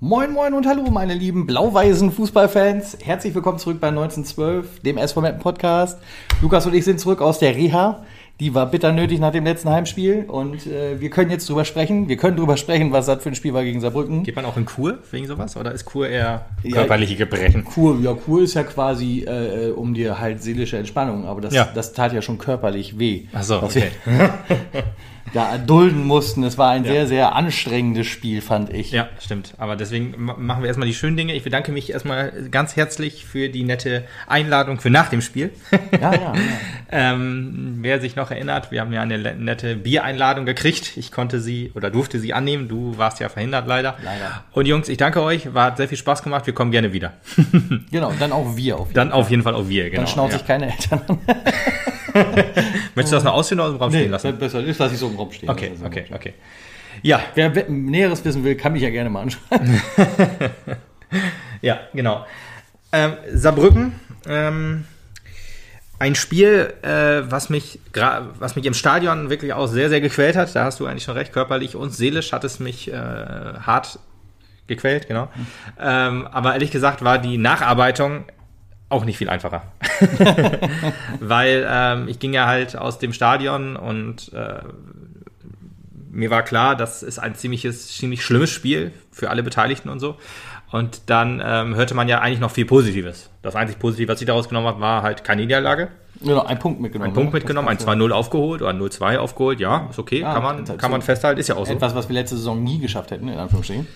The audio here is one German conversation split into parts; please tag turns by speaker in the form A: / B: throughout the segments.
A: Moin Moin und Hallo meine lieben blau-weißen Fußballfans. Herzlich willkommen zurück bei 1912, dem SV Meppen Podcast. Lukas und ich sind zurück aus der Reha. Die war bitter nötig nach dem letzten Heimspiel und äh, wir können jetzt drüber sprechen. Wir können drüber sprechen, was das für ein Spiel war gegen Saarbrücken.
B: Geht man auch in Kur wegen sowas oder ist Kur eher körperliche Gebrechen?
A: Kur, ja, Kur ist ja quasi äh, um dir halt seelische Entspannung, aber das,
B: Ja.
A: das tat ja schon körperlich weh.
B: Ach so, okay.
A: da erdulden mussten. Es war ein sehr, sehr anstrengendes Spiel, fand ich.
B: Ja, stimmt. Aber deswegen ma- machen wir erstmal die schönen Dinge. Ich bedanke mich erstmal ganz herzlich für die nette Einladung für nach dem Spiel.
A: ja, ja. ja.
B: ähm, wer sich noch erinnert, wir haben ja eine nette Biereinladung gekriegt. Ich konnte sie oder durfte sie annehmen. Du warst ja verhindert leider.
A: Leider.
B: Und Jungs, ich danke euch. War hat sehr viel Spaß gemacht. Wir kommen gerne wieder.
A: Genau, dann auch wir auf jeden
B: Dann auf jeden Fall auch wir. Genau.
A: Dann schnauze ich
B: ja.
A: keine Eltern an.
B: Möchtest du das noch ausführen oder im Raum stehen lassen?
A: besser ist, lasse ich so im Raum stehen.
B: Okay,
A: Das ist so.
B: okay, okay. Ja,
A: Wer we- Näheres wissen will, kann mich ja gerne mal anschauen.
B: Ja, genau. Ähm, Saarbrücken, ähm, ein Spiel, äh, was mich was mich im Stadion wirklich auch sehr, sehr gequält hat. Da hast du eigentlich schon recht, körperlich und seelisch hat es mich äh, hart gequält, genau. Ähm, aber ehrlich gesagt war die Nacharbeitung auch nicht viel einfacher. Weil ähm, ich ging ja halt aus dem Stadion und äh, mir war klar, das ist ein ziemliches, ziemlich schlimmes Spiel für alle Beteiligten und so. Und dann ähm, hörte man ja eigentlich noch viel Positives. Das einzig Positive, was ich daraus genommen habe, war halt keine Niederlage.
A: Genau, ein Punkt mitgenommen.
B: Ein Punkt
A: ne?
B: mitgenommen, ein
A: Das kannst
B: 2-0 aufgeholt oder ein 0-2 aufgeholt. Ja, ist okay,
A: Ja,
B: kann, man,
A: ist
B: kann man festhalten, ist ja auch so.
A: Etwas, was wir letzte Saison nie geschafft hätten, in Anführungsstrichen.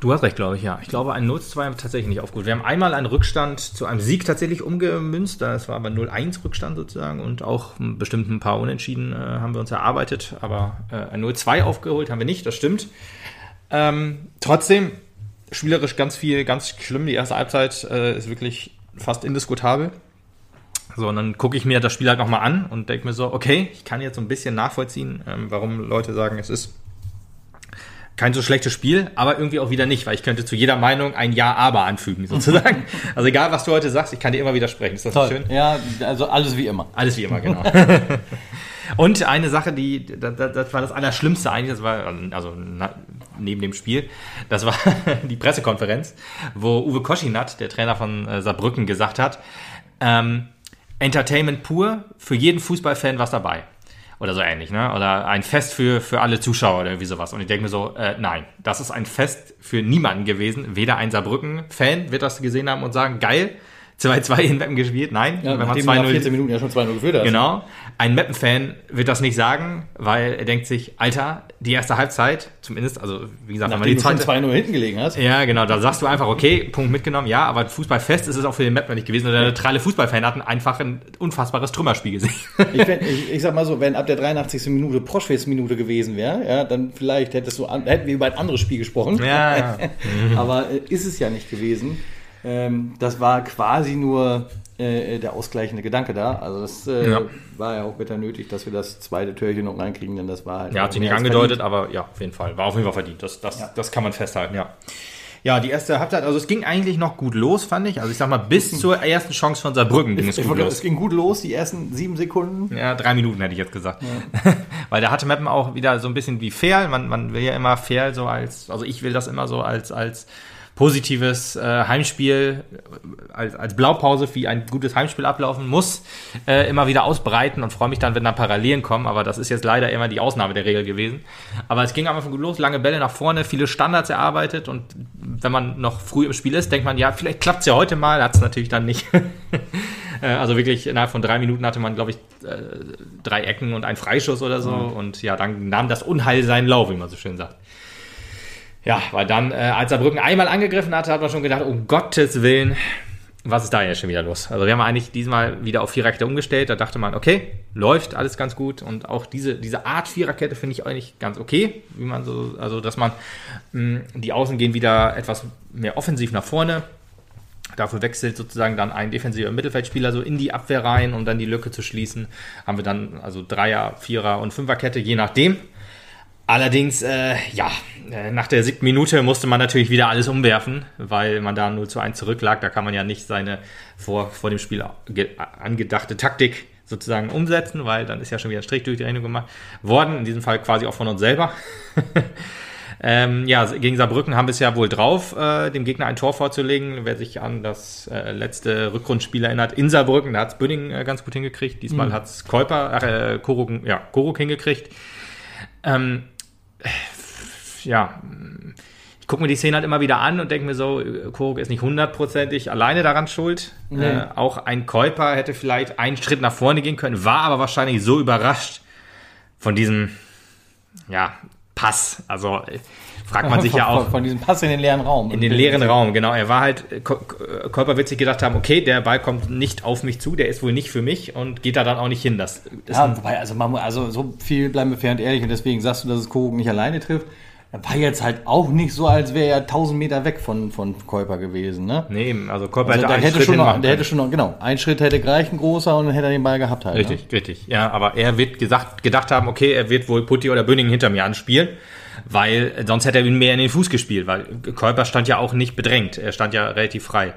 B: Du hast recht, glaube ich, ja. Ich glaube, ein 0-2 haben wir tatsächlich nicht aufgeholt. Wir haben einmal einen Rückstand zu einem Sieg tatsächlich umgemünzt. Das war aber 0-1 Rückstand sozusagen und auch bestimmt ein paar Unentschieden äh, haben wir uns erarbeitet. Aber äh, ein 0-2 aufgeholt haben wir nicht, das stimmt. Ähm, trotzdem, spielerisch ganz viel, ganz schlimm. Die erste Halbzeit äh, ist wirklich fast indiskutabel. So, und dann gucke ich mir das Spiel halt nochmal an und denke mir so, okay, ich kann jetzt so ein bisschen nachvollziehen, ähm, warum Leute sagen, es ist kein so schlechtes Spiel, aber irgendwie auch wieder nicht, weil ich könnte zu jeder Meinung ein Ja, aber anfügen, sozusagen. also egal, was du heute sagst, ich kann dir immer widersprechen. Ist das nicht schön?
A: Ja, also alles wie immer.
B: Alles wie immer, genau. Und eine Sache, die, das, das war das Allerschlimmste eigentlich, das war, also na, neben dem Spiel, das war die Pressekonferenz, wo Uwe Koschinat, der Trainer von äh, Saarbrücken, gesagt hat, ähm, Entertainment pur, für jeden Fußballfan was dabei. Oder so ähnlich, ne? Oder ein Fest für, für alle Zuschauer oder irgendwie sowas. Und ich denke mir so, äh, nein, das ist ein Fest für niemanden gewesen. Weder ein Saarbrücken-Fan wird das gesehen haben und sagen, geil, 2-2 in Meppen gespielt. Nein,
A: Ja,
B: wenn man
A: nachdem du nach
B: 2-0
A: 14 Minuten ja schon 2-0 geführt hast.
B: Genau. Ein Meppen-Fan wird das nicht sagen, weil er denkt sich, Alter, die erste Halbzeit, zumindest, also wie gesagt, wenn
A: Nachdem
B: die
A: du schon
B: zweite.
A: 2-0 hinten gelegen hast.
B: Ja, genau, da sagst du einfach, okay, Punkt mitgenommen, ja, aber Fußballfest ist es auch für den Meppen nicht gewesen. Der neutrale Fußballfan hat einfach ein unfassbares Trümmerspiel gesehen.
A: Ich, fänd- ich, ich sag mal so, wenn ab der 83. Minute Proschwitz-Minute gewesen wäre, ja, dann vielleicht hättest du an, hätten wir über ein anderes Spiel gesprochen.
B: ja, ja.
A: Aber äh, ist es ja nicht gewesen. Ähm, das war quasi nur äh, der ausgleichende Gedanke da. Also das äh,
B: Ja.
A: war ja auch bitter nötig, dass wir das zweite Türchen noch reinkriegen, denn das war halt.
B: Ja, hat sich nicht angedeutet, aber ja, auf jeden Fall. War auf jeden Fall verdient. Das, das,
A: Ja.
B: das kann man festhalten, ja. Ja, die erste Halbzeit, also es ging eigentlich noch gut los, fand ich. Also ich sag mal, bis zur ersten Chance von Saarbrücken ging es gut los.
A: es ging gut los, die ersten sieben Sekunden.
B: Ja, drei Minuten hätte ich jetzt gesagt. Weil da hatte Meppen auch wieder so ein bisschen wie Fair. Man, man will ja immer Fair so als, also ich will das immer so als, als positives äh, Heimspiel, äh, als, als Blaupause, wie ein gutes Heimspiel ablaufen muss, äh, immer wieder ausbreiten und freue mich dann, wenn da Parallelen kommen. Aber das ist jetzt leider immer die Ausnahme der Regel gewesen. Aber es ging Anfang gut los, lange Bälle nach vorne, viele Standards erarbeitet und wenn man noch früh im Spiel ist, denkt man, ja, vielleicht klappt es ja heute mal, hat es natürlich dann nicht. Äh, Also wirklich innerhalb von drei Minuten hatte man, glaube ich, äh, drei Ecken und einen Freischuss oder so. Und ja, dann nahm das Unheil seinen Lauf, wie man so schön sagt. Ja, weil dann, äh, als Saarbrücken einmal angegriffen hatte, hat man schon gedacht, um Gottes Willen, was ist da jetzt schon wieder los? Also wir haben eigentlich diesmal wieder auf Viererkette umgestellt. Da dachte man, okay, läuft alles ganz gut. Und auch diese, diese Art Viererkette finde ich eigentlich ganz okay, wie man so, also dass man mh, die Außen gehen wieder etwas mehr offensiv nach vorne. Dafür wechselt sozusagen dann ein defensiver Mittelfeldspieler so in die Abwehr rein, um dann die Lücke zu schließen. Haben wir dann also Dreier, Vierer und Fünferkette, je nachdem. Allerdings, äh, ja, äh, nach der siebten Minute musste man natürlich wieder alles umwerfen, weil man da 0 zu 1 zurücklag. Da kann man ja nicht seine vor, vor dem Spiel ge- angedachte Taktik sozusagen umsetzen, weil dann ist ja schon wieder ein Strich durch die Rechnung gemacht worden, in diesem Fall quasi auch von uns selber. ähm, ja, gegen Saarbrücken haben wir es ja wohl drauf, äh, dem Gegner ein Tor vorzulegen. Wer sich an das äh, letzte Rückrundspiel erinnert, in Saarbrücken, da hat es Bünding äh, ganz gut hingekriegt. Diesmal mhm. hat es Kolper, äh, Koruk, ja, Koruk hingekriegt. Ähm, ja, ich gucke mir die Szene halt immer wieder an und denke mir so, Koruk ist nicht hundertprozentig alleine daran schuld. Nee. Äh, auch ein Käuper hätte vielleicht einen Schritt nach vorne gehen können, war aber wahrscheinlich so überrascht von diesem, ja, Pass. Also fragt man sich
A: von,
B: ja auch.
A: Von, diesem Pass in den leeren Raum.
B: In den leeren Raum, genau. Er war halt, Käuper wird sich gedacht haben, okay, der Ball kommt nicht auf mich zu, der ist wohl nicht für mich und geht da dann auch nicht hin. Das,
A: das ja, wobei, also, man, also so viel bleiben wir fair und ehrlich und deswegen sagst du, dass es Koruk nicht alleine trifft war jetzt halt auch nicht so, als wäre er 1000 Meter weg von, von Käuper gewesen, ne?
B: Nee, also Käuper also
A: hätte, der hätte schon noch, der hätte schon noch, genau, ein Schritt hätte gereicht, ein großer, und dann hätte er den Ball gehabt halt.
B: Richtig, ne? richtig. Ja, aber er wird gesagt, gedacht haben, okay, er wird wohl Putti oder Bünning hinter mir anspielen, weil sonst hätte er ihn mehr in den Fuß gespielt, weil Käuper stand ja auch nicht bedrängt, er stand ja relativ frei.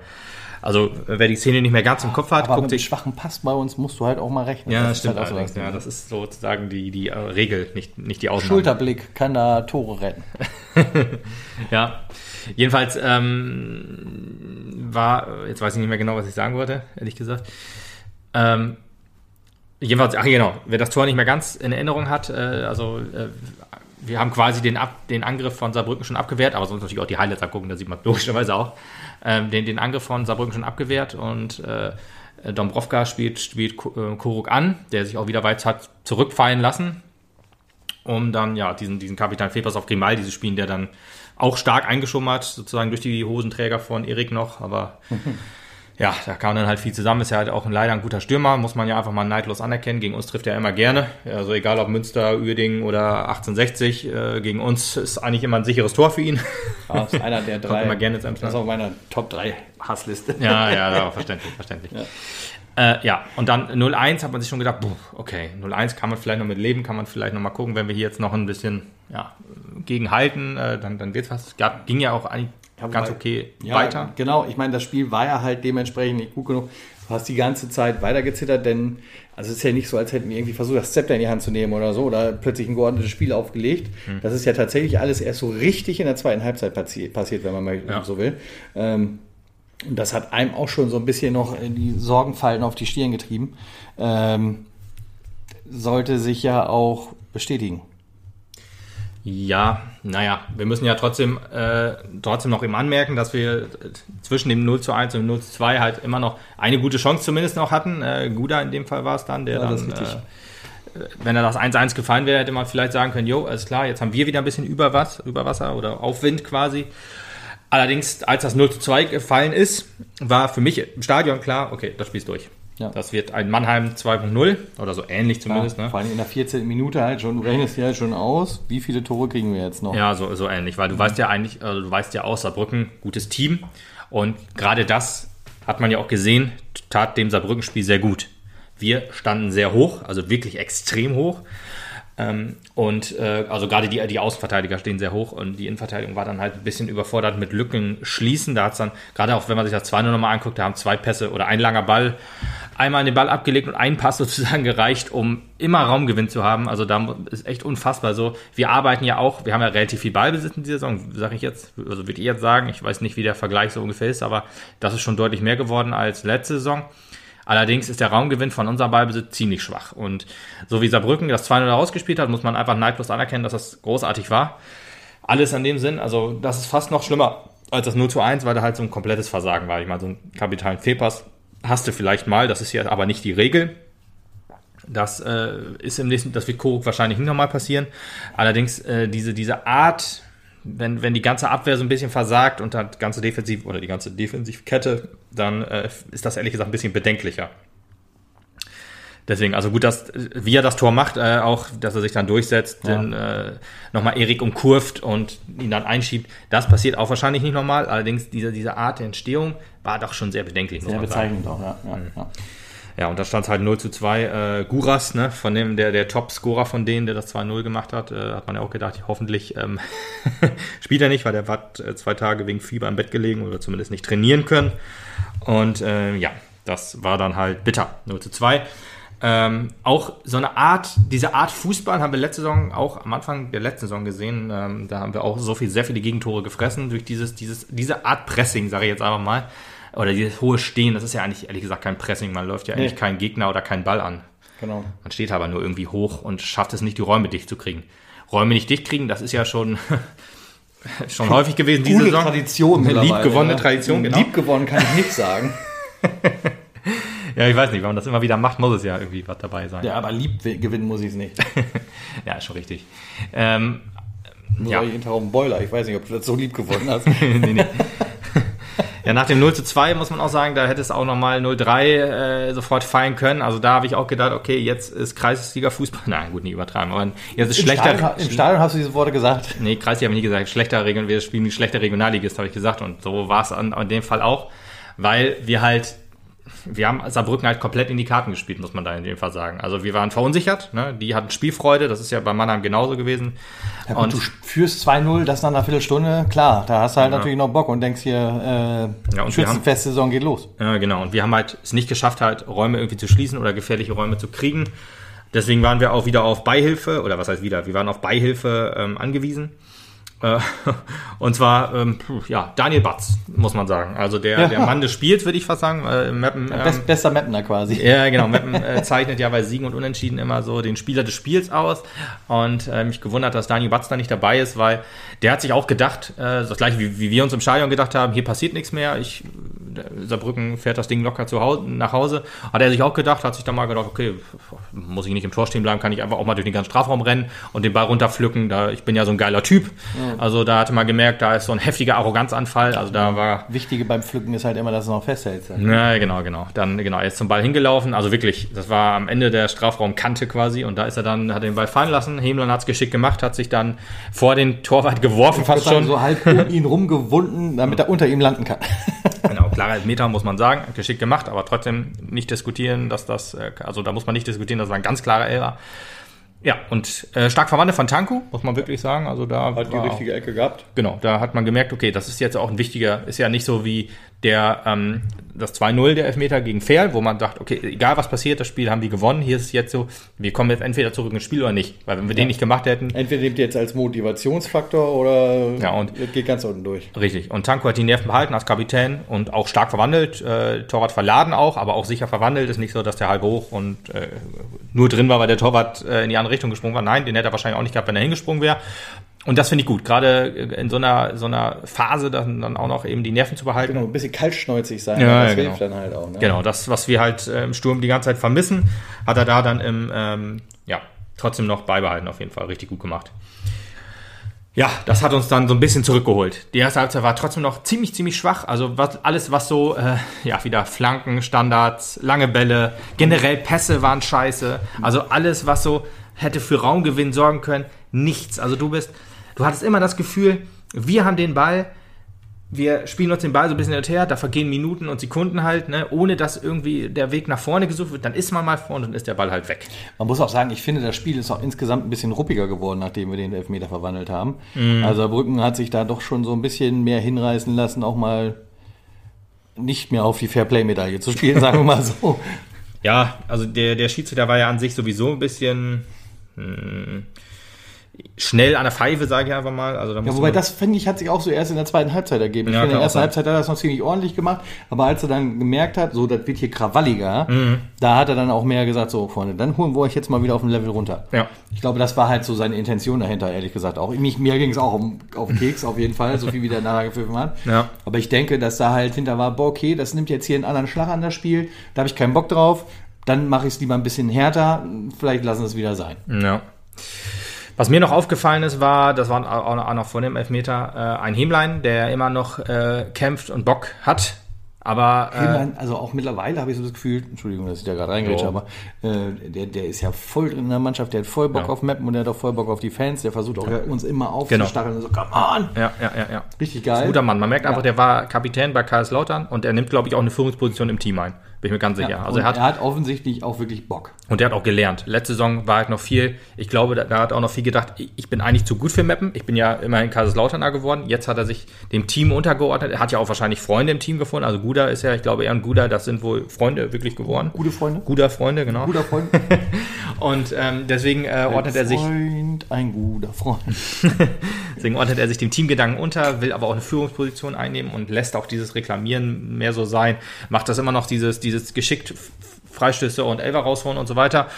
B: Also wer die Szene nicht mehr ganz im Kopf hat,
A: aber guckt mit sich. schwachen Pass bei uns musst du halt auch mal rechnen.
B: Ja, das stimmt halt allerdings. So ja, das ist sozusagen die, die äh, Regel, nicht, nicht die Ausnahme.
A: Schulterblick kann da Tore retten.
B: ja. Jedenfalls ähm, war, jetzt weiß ich nicht mehr genau, was ich sagen wollte, ehrlich gesagt. Ähm, jedenfalls, ach genau, wer das Tor nicht mehr ganz in Erinnerung hat, äh, also äh, wir haben quasi den, Ab, den Angriff von Saarbrücken schon abgewehrt, aber sonst natürlich auch die Highlights angucken, da sieht man logischerweise auch. Ähm, den, den Angriff von Saarbrücken schon abgewehrt und äh, Dombrovka spielt, spielt äh, Kuruk an, der sich auch wieder weit hat zurückfallen lassen, um dann ja diesen, diesen Kapitan Fepers auf Grimaldi zu spielen, der dann auch stark eingeschoben hat, sozusagen durch die Hosenträger von Erik noch, aber ja, da kam dann halt viel zusammen. Ist ja halt auch ein, leider ein guter Stürmer, muss man ja einfach mal neidlos anerkennen. Gegen uns trifft er immer gerne. Also egal ob Münster, Uerdingen oder 1860, äh, gegen uns ist eigentlich immer ein sicheres Tor für ihn.
A: Ja, ist einer der drei.
B: immer gerne das
A: ist auf meiner Top 3 Hassliste.
B: Ja, ja, ja verständlich, verständlich. Ja. Äh, ja, und dann 0-1 hat man sich schon gedacht, puh, okay, 0-1 kann man vielleicht noch mit leben, kann man vielleicht noch mal gucken, wenn wir hier jetzt noch ein bisschen ja, gegenhalten, äh, dann, dann wird es was. Gab, ging ja auch eigentlich ja, ganz okay
A: ja,
B: weiter.
A: Genau, ich meine, das Spiel war ja halt dementsprechend nicht gut genug. Du hast die ganze Zeit weitergezittert, denn also es ist ja nicht so, als hätten wir irgendwie versucht, das Zepter in die Hand zu nehmen oder so oder plötzlich ein geordnetes Spiel aufgelegt. Hm. Das ist ja tatsächlich alles erst so richtig in der zweiten Halbzeit passi passiert, wenn man mal ja. so will. Ähm, und das hat einem auch schon so ein bisschen noch die Sorgenfalten auf die Stirn getrieben. Ähm, sollte sich ja auch bestätigen.
B: Ja, naja, wir müssen ja trotzdem, äh, trotzdem noch eben anmerken, dass wir zwischen dem 0 zu 1 und dem 0 zu 2 halt immer noch eine gute Chance zumindest noch hatten. Äh, Guda in dem Fall war es dann, der ja, dann, äh, wenn er das 1-1 gefallen wäre, hätte man vielleicht sagen können, jo, alles klar, jetzt haben wir wieder ein bisschen Überwasser, Überwasser oder Aufwind quasi. Allerdings, als das 0 zu 2 gefallen ist, war für mich im Stadion klar, okay, das Spiel ist durch. Ja. Das wird ein Mannheim 2.0 oder so ähnlich zumindest.
A: Ja, ne? Vor allem in der 14. Minute halt schon, du rechnest ja halt schon aus, wie viele Tore kriegen wir jetzt noch?
B: Ja, so, so ähnlich, weil du mhm. weißt ja eigentlich, also du weißt ja auch, Saarbrücken, gutes Team. Und gerade das hat man ja auch gesehen, tat dem Saarbrücken-Spiel sehr gut. Wir standen sehr hoch, also wirklich extrem hoch. Ähm, und äh, also gerade die, die Außenverteidiger stehen sehr hoch und die Innenverteidigung war dann halt ein bisschen überfordert mit Lücken schließen. Da hat es dann, gerade auch wenn man sich das 2 nochmal anguckt, da haben zwei Pässe oder ein langer Ball einmal den Ball abgelegt und ein Pass sozusagen gereicht, um immer Raumgewinn zu haben. Also da ist echt unfassbar so. Wir arbeiten ja auch, wir haben ja relativ viel Ballbesitz in dieser Saison, sage ich jetzt, also würde ich jetzt sagen. Ich weiß nicht, wie der Vergleich so ungefähr ist, aber das ist schon deutlich mehr geworden als letzte Saison. Allerdings ist der Raumgewinn von unserem Ballbesitz ziemlich schwach. Und so wie Saarbrücken das 2-0 rausgespielt hat, muss man einfach neidlos anerkennen, dass das großartig war. Alles in dem Sinn, also das ist fast noch schlimmer als das 0 zu 1, weil da halt so ein komplettes Versagen war. Ich meine, so einen kapitalen Fehlpass hast du vielleicht mal, das ist ja aber nicht die Regel. Das äh, ist im nächsten, das wird Koruk wahrscheinlich nicht nochmal passieren. Allerdings äh, diese, diese Art, wenn, wenn die ganze Abwehr so ein bisschen versagt und die ganze Defensiv oder die ganze Defensivkette, dann äh, ist das ehrlich gesagt ein bisschen bedenklicher. Deswegen, also gut, dass, wie er das Tor macht, äh, auch, dass er sich dann durchsetzt, ja. den, äh, nochmal Erik umkurvt und ihn dann einschiebt. Das passiert auch wahrscheinlich nicht nochmal. Allerdings, diese, diese Art der Entstehung war doch schon sehr bedenklich.
A: Sehr bezeichnend auch, ja. ja, mhm.
B: ja. Ja, und da stand halt 0 zu 2. Äh, Guras, ne, von dem, der, der Top-Scorer von denen, der das 2-0 gemacht hat, äh, hat man ja auch gedacht, hoffentlich ähm, spielt er nicht, weil der hat äh, zwei Tage wegen Fieber im Bett gelegen oder zumindest nicht trainieren können. Und äh, ja, das war dann halt bitter. 0 zu 2. Ähm, auch so eine Art, diese Art Fußball haben wir letzte Saison auch am Anfang der letzten Saison gesehen. Ähm, da haben wir auch so viel, sehr viele Gegentore gefressen durch dieses, dieses, diese Art Pressing, sage ich jetzt einfach mal. Oder dieses hohe Stehen, das ist ja eigentlich ehrlich gesagt kein Pressing. Man läuft ja eigentlich
A: Nee.
B: keinen Gegner oder keinen Ball an.
A: Genau.
B: Man steht aber nur irgendwie hoch und schafft es nicht, die Räume dicht zu kriegen. Räume nicht dicht kriegen, das ist ja schon, schon häufig gewesen diese Saison.
A: Tradition.
B: Liebgewonnene
A: ja.
B: Tradition, genau.
A: Liebgewonnen kann ich nicht sagen.
B: Ja, ich weiß nicht, wenn man das immer wieder macht, muss es ja irgendwie was dabei sein.
A: ja, aber lieb gewinnen muss ich es nicht.
B: Ja, ist schon richtig. Ähm,
A: Nur
B: Ja.
A: ja. hinterher einen Boiler. Ich weiß nicht, ob du das so lieb gewonnen hast.
B: nee, nee. Ja, nach dem 0 zu 2 muss man auch sagen, da hätte es auch nochmal 0-3 äh, sofort fallen können. Also da habe ich auch gedacht, okay, jetzt ist Kreisliga-Fußball. Nein, gut, nicht übertreiben, aber jetzt ist
A: Im
B: schlechter.
A: Stadion, Im Stadion hast du diese Worte gesagt.
B: Nee, Kreisliga habe ich nie gesagt. Schlechter Region, wir spielen schlechter Regionalligist, habe ich gesagt. Und so war es an, an dem Fall auch, weil wir halt, wir haben Saarbrücken halt komplett in die Karten gespielt, muss man da in dem Fall sagen. Also wir waren verunsichert, ne? die hatten Spielfreude, das ist ja bei Mannheim genauso gewesen.
A: Ja, gut,
B: Und-
A: du führst 2-0, das nach einer Viertelstunde, klar, da hast du halt natürlich noch Bock und denkst hier, äh,
B: Ja,
A: Schützenfest-Saison geht los.
B: Ja, genau. Und wir haben halt es nicht geschafft, halt Räume irgendwie zu schließen oder gefährliche Räume zu kriegen. Deswegen waren wir auch wieder auf Beihilfe, oder was heißt wieder? Wir waren auf Beihilfe ähm, angewiesen. Äh, und zwar, ähm, ja, Daniel Batz, muss man sagen. Also der,
A: Ja.
B: der Mann des Spiels, würde ich fast sagen. Äh, Mappen, ähm,
A: Best, bester Mapner quasi.
B: ja, genau. Meppen äh, zeichnet ja bei Siegen und Unentschieden immer so den Spieler des Spiels aus. Und äh, mich gewundert, dass Daniel Batz da nicht dabei ist, weil der hat sich auch gedacht, äh, das gleiche wie, wie wir uns im Stadion gedacht haben, hier passiert nichts mehr. Ich, der Saarbrücken fährt das Ding locker zu Hause, nach Hause. Hat er sich auch gedacht, hat sich dann mal gedacht, okay, muss ich nicht im Tor stehen bleiben, kann ich einfach auch mal durch den ganzen Strafraum rennen und den Ball runterpflücken. Da, ich bin ja so ein geiler Typ. Also da hatte man gemerkt, da ist so ein heftiger Arroganzanfall. Also da war
A: Wichtige beim Pflücken ist halt immer, dass du noch festhältst.
B: ja, genau, genau. Dann, genau, er ist zum Ball hingelaufen. Also wirklich, das war am Ende der Strafraumkante quasi. Und da ist er dann, hat den Ball fallen lassen. Hemland hat es geschickt gemacht, hat sich dann vor den Torwart geworfen, fast schon.
A: so halb um ihn rumgewunden, damit er unter ihm landen kann.
B: Genau, klarer Elfmeter muss man sagen, geschickt gemacht, aber trotzdem nicht diskutieren, dass das, äh, also da muss man nicht diskutieren, dass das ein ganz klarer Elfer. Ja, und äh, stark verwandelt von Tanku, muss man wirklich sagen. Also da war auch-
A: Ecke gehabt.
B: Genau, da hat man gemerkt, okay, das ist jetzt auch ein wichtiger, ist ja nicht so wie der ähm, das 2-0 der Elfmeter gegen Ferl, wo man sagt, okay, egal was passiert, das Spiel haben die gewonnen. Hier ist es jetzt so, wir kommen jetzt entweder zurück ins Spiel oder nicht. Weil wenn wir den nicht gemacht hätten,
A: Entweder nehmt ihr jetzt als Motivationsfaktor oder
B: Ja, und-
A: geht ganz unten durch.
B: richtig. Und Tanko hat die Nerven behalten als Kapitän und auch stark verwandelt, äh, Torwart verladen auch, aber auch sicher verwandelt. Ist nicht so, dass der halb hoch und äh, nur drin war, weil der Torwart äh, in die andere Richtung gesprungen war. Nein, den hätte er wahrscheinlich auch nicht gehabt, wenn er hingesprungen wäre. Und das finde ich gut, gerade in so einer, so einer Phase dann, dann auch noch eben die Nerven zu behalten.
A: Genau, ein bisschen kaltschnäuzig sein,
B: Ja,
A: das
B: ja,
A: hilft
B: genau.
A: dann halt auch. Ne?
B: Genau, das, was wir halt äh, im Sturm die ganze Zeit vermissen, hat er da dann im, ähm, ja, trotzdem noch beibehalten, auf jeden Fall. Richtig gut gemacht. Ja, das hat uns dann so ein bisschen zurückgeholt. Die erste Halbzeit war trotzdem noch ziemlich, ziemlich schwach. Also was, alles, was so, äh, ja, wieder Flanken, Standards, lange Bälle, generell Pässe waren scheiße. Also alles, was so hätte für Raumgewinn sorgen können, nichts. Also du bist, du hattest immer das Gefühl, wir haben den Ball, wir spielen uns den Ball so ein bisschen hin und her, da vergehen Minuten und Sekunden halt, ne, ohne dass irgendwie der Weg nach vorne gesucht wird, dann ist man mal vorne und dann ist der Ball halt weg.
A: Man muss auch sagen, ich finde, das Spiel ist auch insgesamt ein bisschen ruppiger geworden, nachdem wir den Elfmeter verwandelt haben.
B: Mhm.
A: Also Brücken hat sich da doch schon so ein bisschen mehr hinreißen lassen, auch mal nicht mehr auf die Fairplay-Medaille zu spielen, sagen wir mal so.
B: Ja, also der, der Schiedsrichter war ja an sich sowieso ein bisschen hm, schnell an der Pfeife, sage ich einfach mal. Also da
A: Ja, wobei das, finde ich, hat sich auch so erst in der zweiten Halbzeit ergeben. Ich
B: Ja,
A: finde, in der ersten. Halbzeit hat er das noch ziemlich ordentlich gemacht, aber als er dann gemerkt hat, so, das wird hier krawalliger,
B: Mhm.
A: da hat er dann auch mehr gesagt, so, Freunde, dann holen wir euch jetzt mal wieder auf ein Level runter.
B: Ja.
A: Ich glaube, das war halt so seine Intention dahinter, ehrlich gesagt. Auch mich, mir ging es auch um, auf Keks, auf jeden Fall, so viel wie der nachher gepfiffen hat.
B: Ja.
A: Aber ich denke, dass da halt hinter war, boah, okay, das nimmt jetzt hier einen anderen Schlag an das Spiel, da habe ich keinen Bock drauf, dann mache ich es lieber ein bisschen härter, vielleicht lassen wir es wieder sein.
B: Ja. Was mir noch aufgefallen ist, war, das war auch noch vor dem Elfmeter, äh, ein Hemlein, der immer noch äh, kämpft und Bock hat. Aber äh,
A: Hillman, also auch mittlerweile habe ich so das Gefühl, Entschuldigung, dass ich da gerade reingerätsche, aber äh, der, der ist ja voll drin in der Mannschaft, der hat voll Bock
B: Ja.
A: auf Mappen und der hat auch voll Bock auf die Fans, der versucht auch uns immer aufzustacheln und so, come on!
B: ja, ja, ja, ja.
A: Richtig
B: Ist ein
A: geil.
B: guter Mann. Man merkt einfach,
A: Ja.
B: der war Kapitän bei KS Lautern und er nimmt, glaube ich, auch eine Führungsposition im Team ein. Bin ich mir ganz sicher.
A: Ja,
B: also er hat,
A: er hat offensichtlich auch wirklich Bock.
B: und er hat auch gelernt. Letzte Saison war halt noch viel, ich glaube, da, da hat er auch noch viel gedacht, ich bin eigentlich zu gut für Meppen. Ich bin ja immerhin Kaiserslauterner geworden. Jetzt hat er sich dem Team untergeordnet. Er hat ja auch wahrscheinlich Freunde im Team gefunden. Also Guda ist ja, ich glaube, er und Guda, das sind wohl Freunde wirklich geworden.
A: Gute Freunde.
B: Guter Freunde, genau.
A: Guter Freund.
B: Und ähm, deswegen äh, ordnet er sich
A: Freund, ein guter Freund.
B: Deswegen ordnet er sich dem Teamgedanken unter, will aber auch eine Führungsposition einnehmen und lässt auch dieses Reklamieren mehr so sein. Macht das immer noch dieses, dieses geschickt Freistöße und Elfer rausholen und so weiter.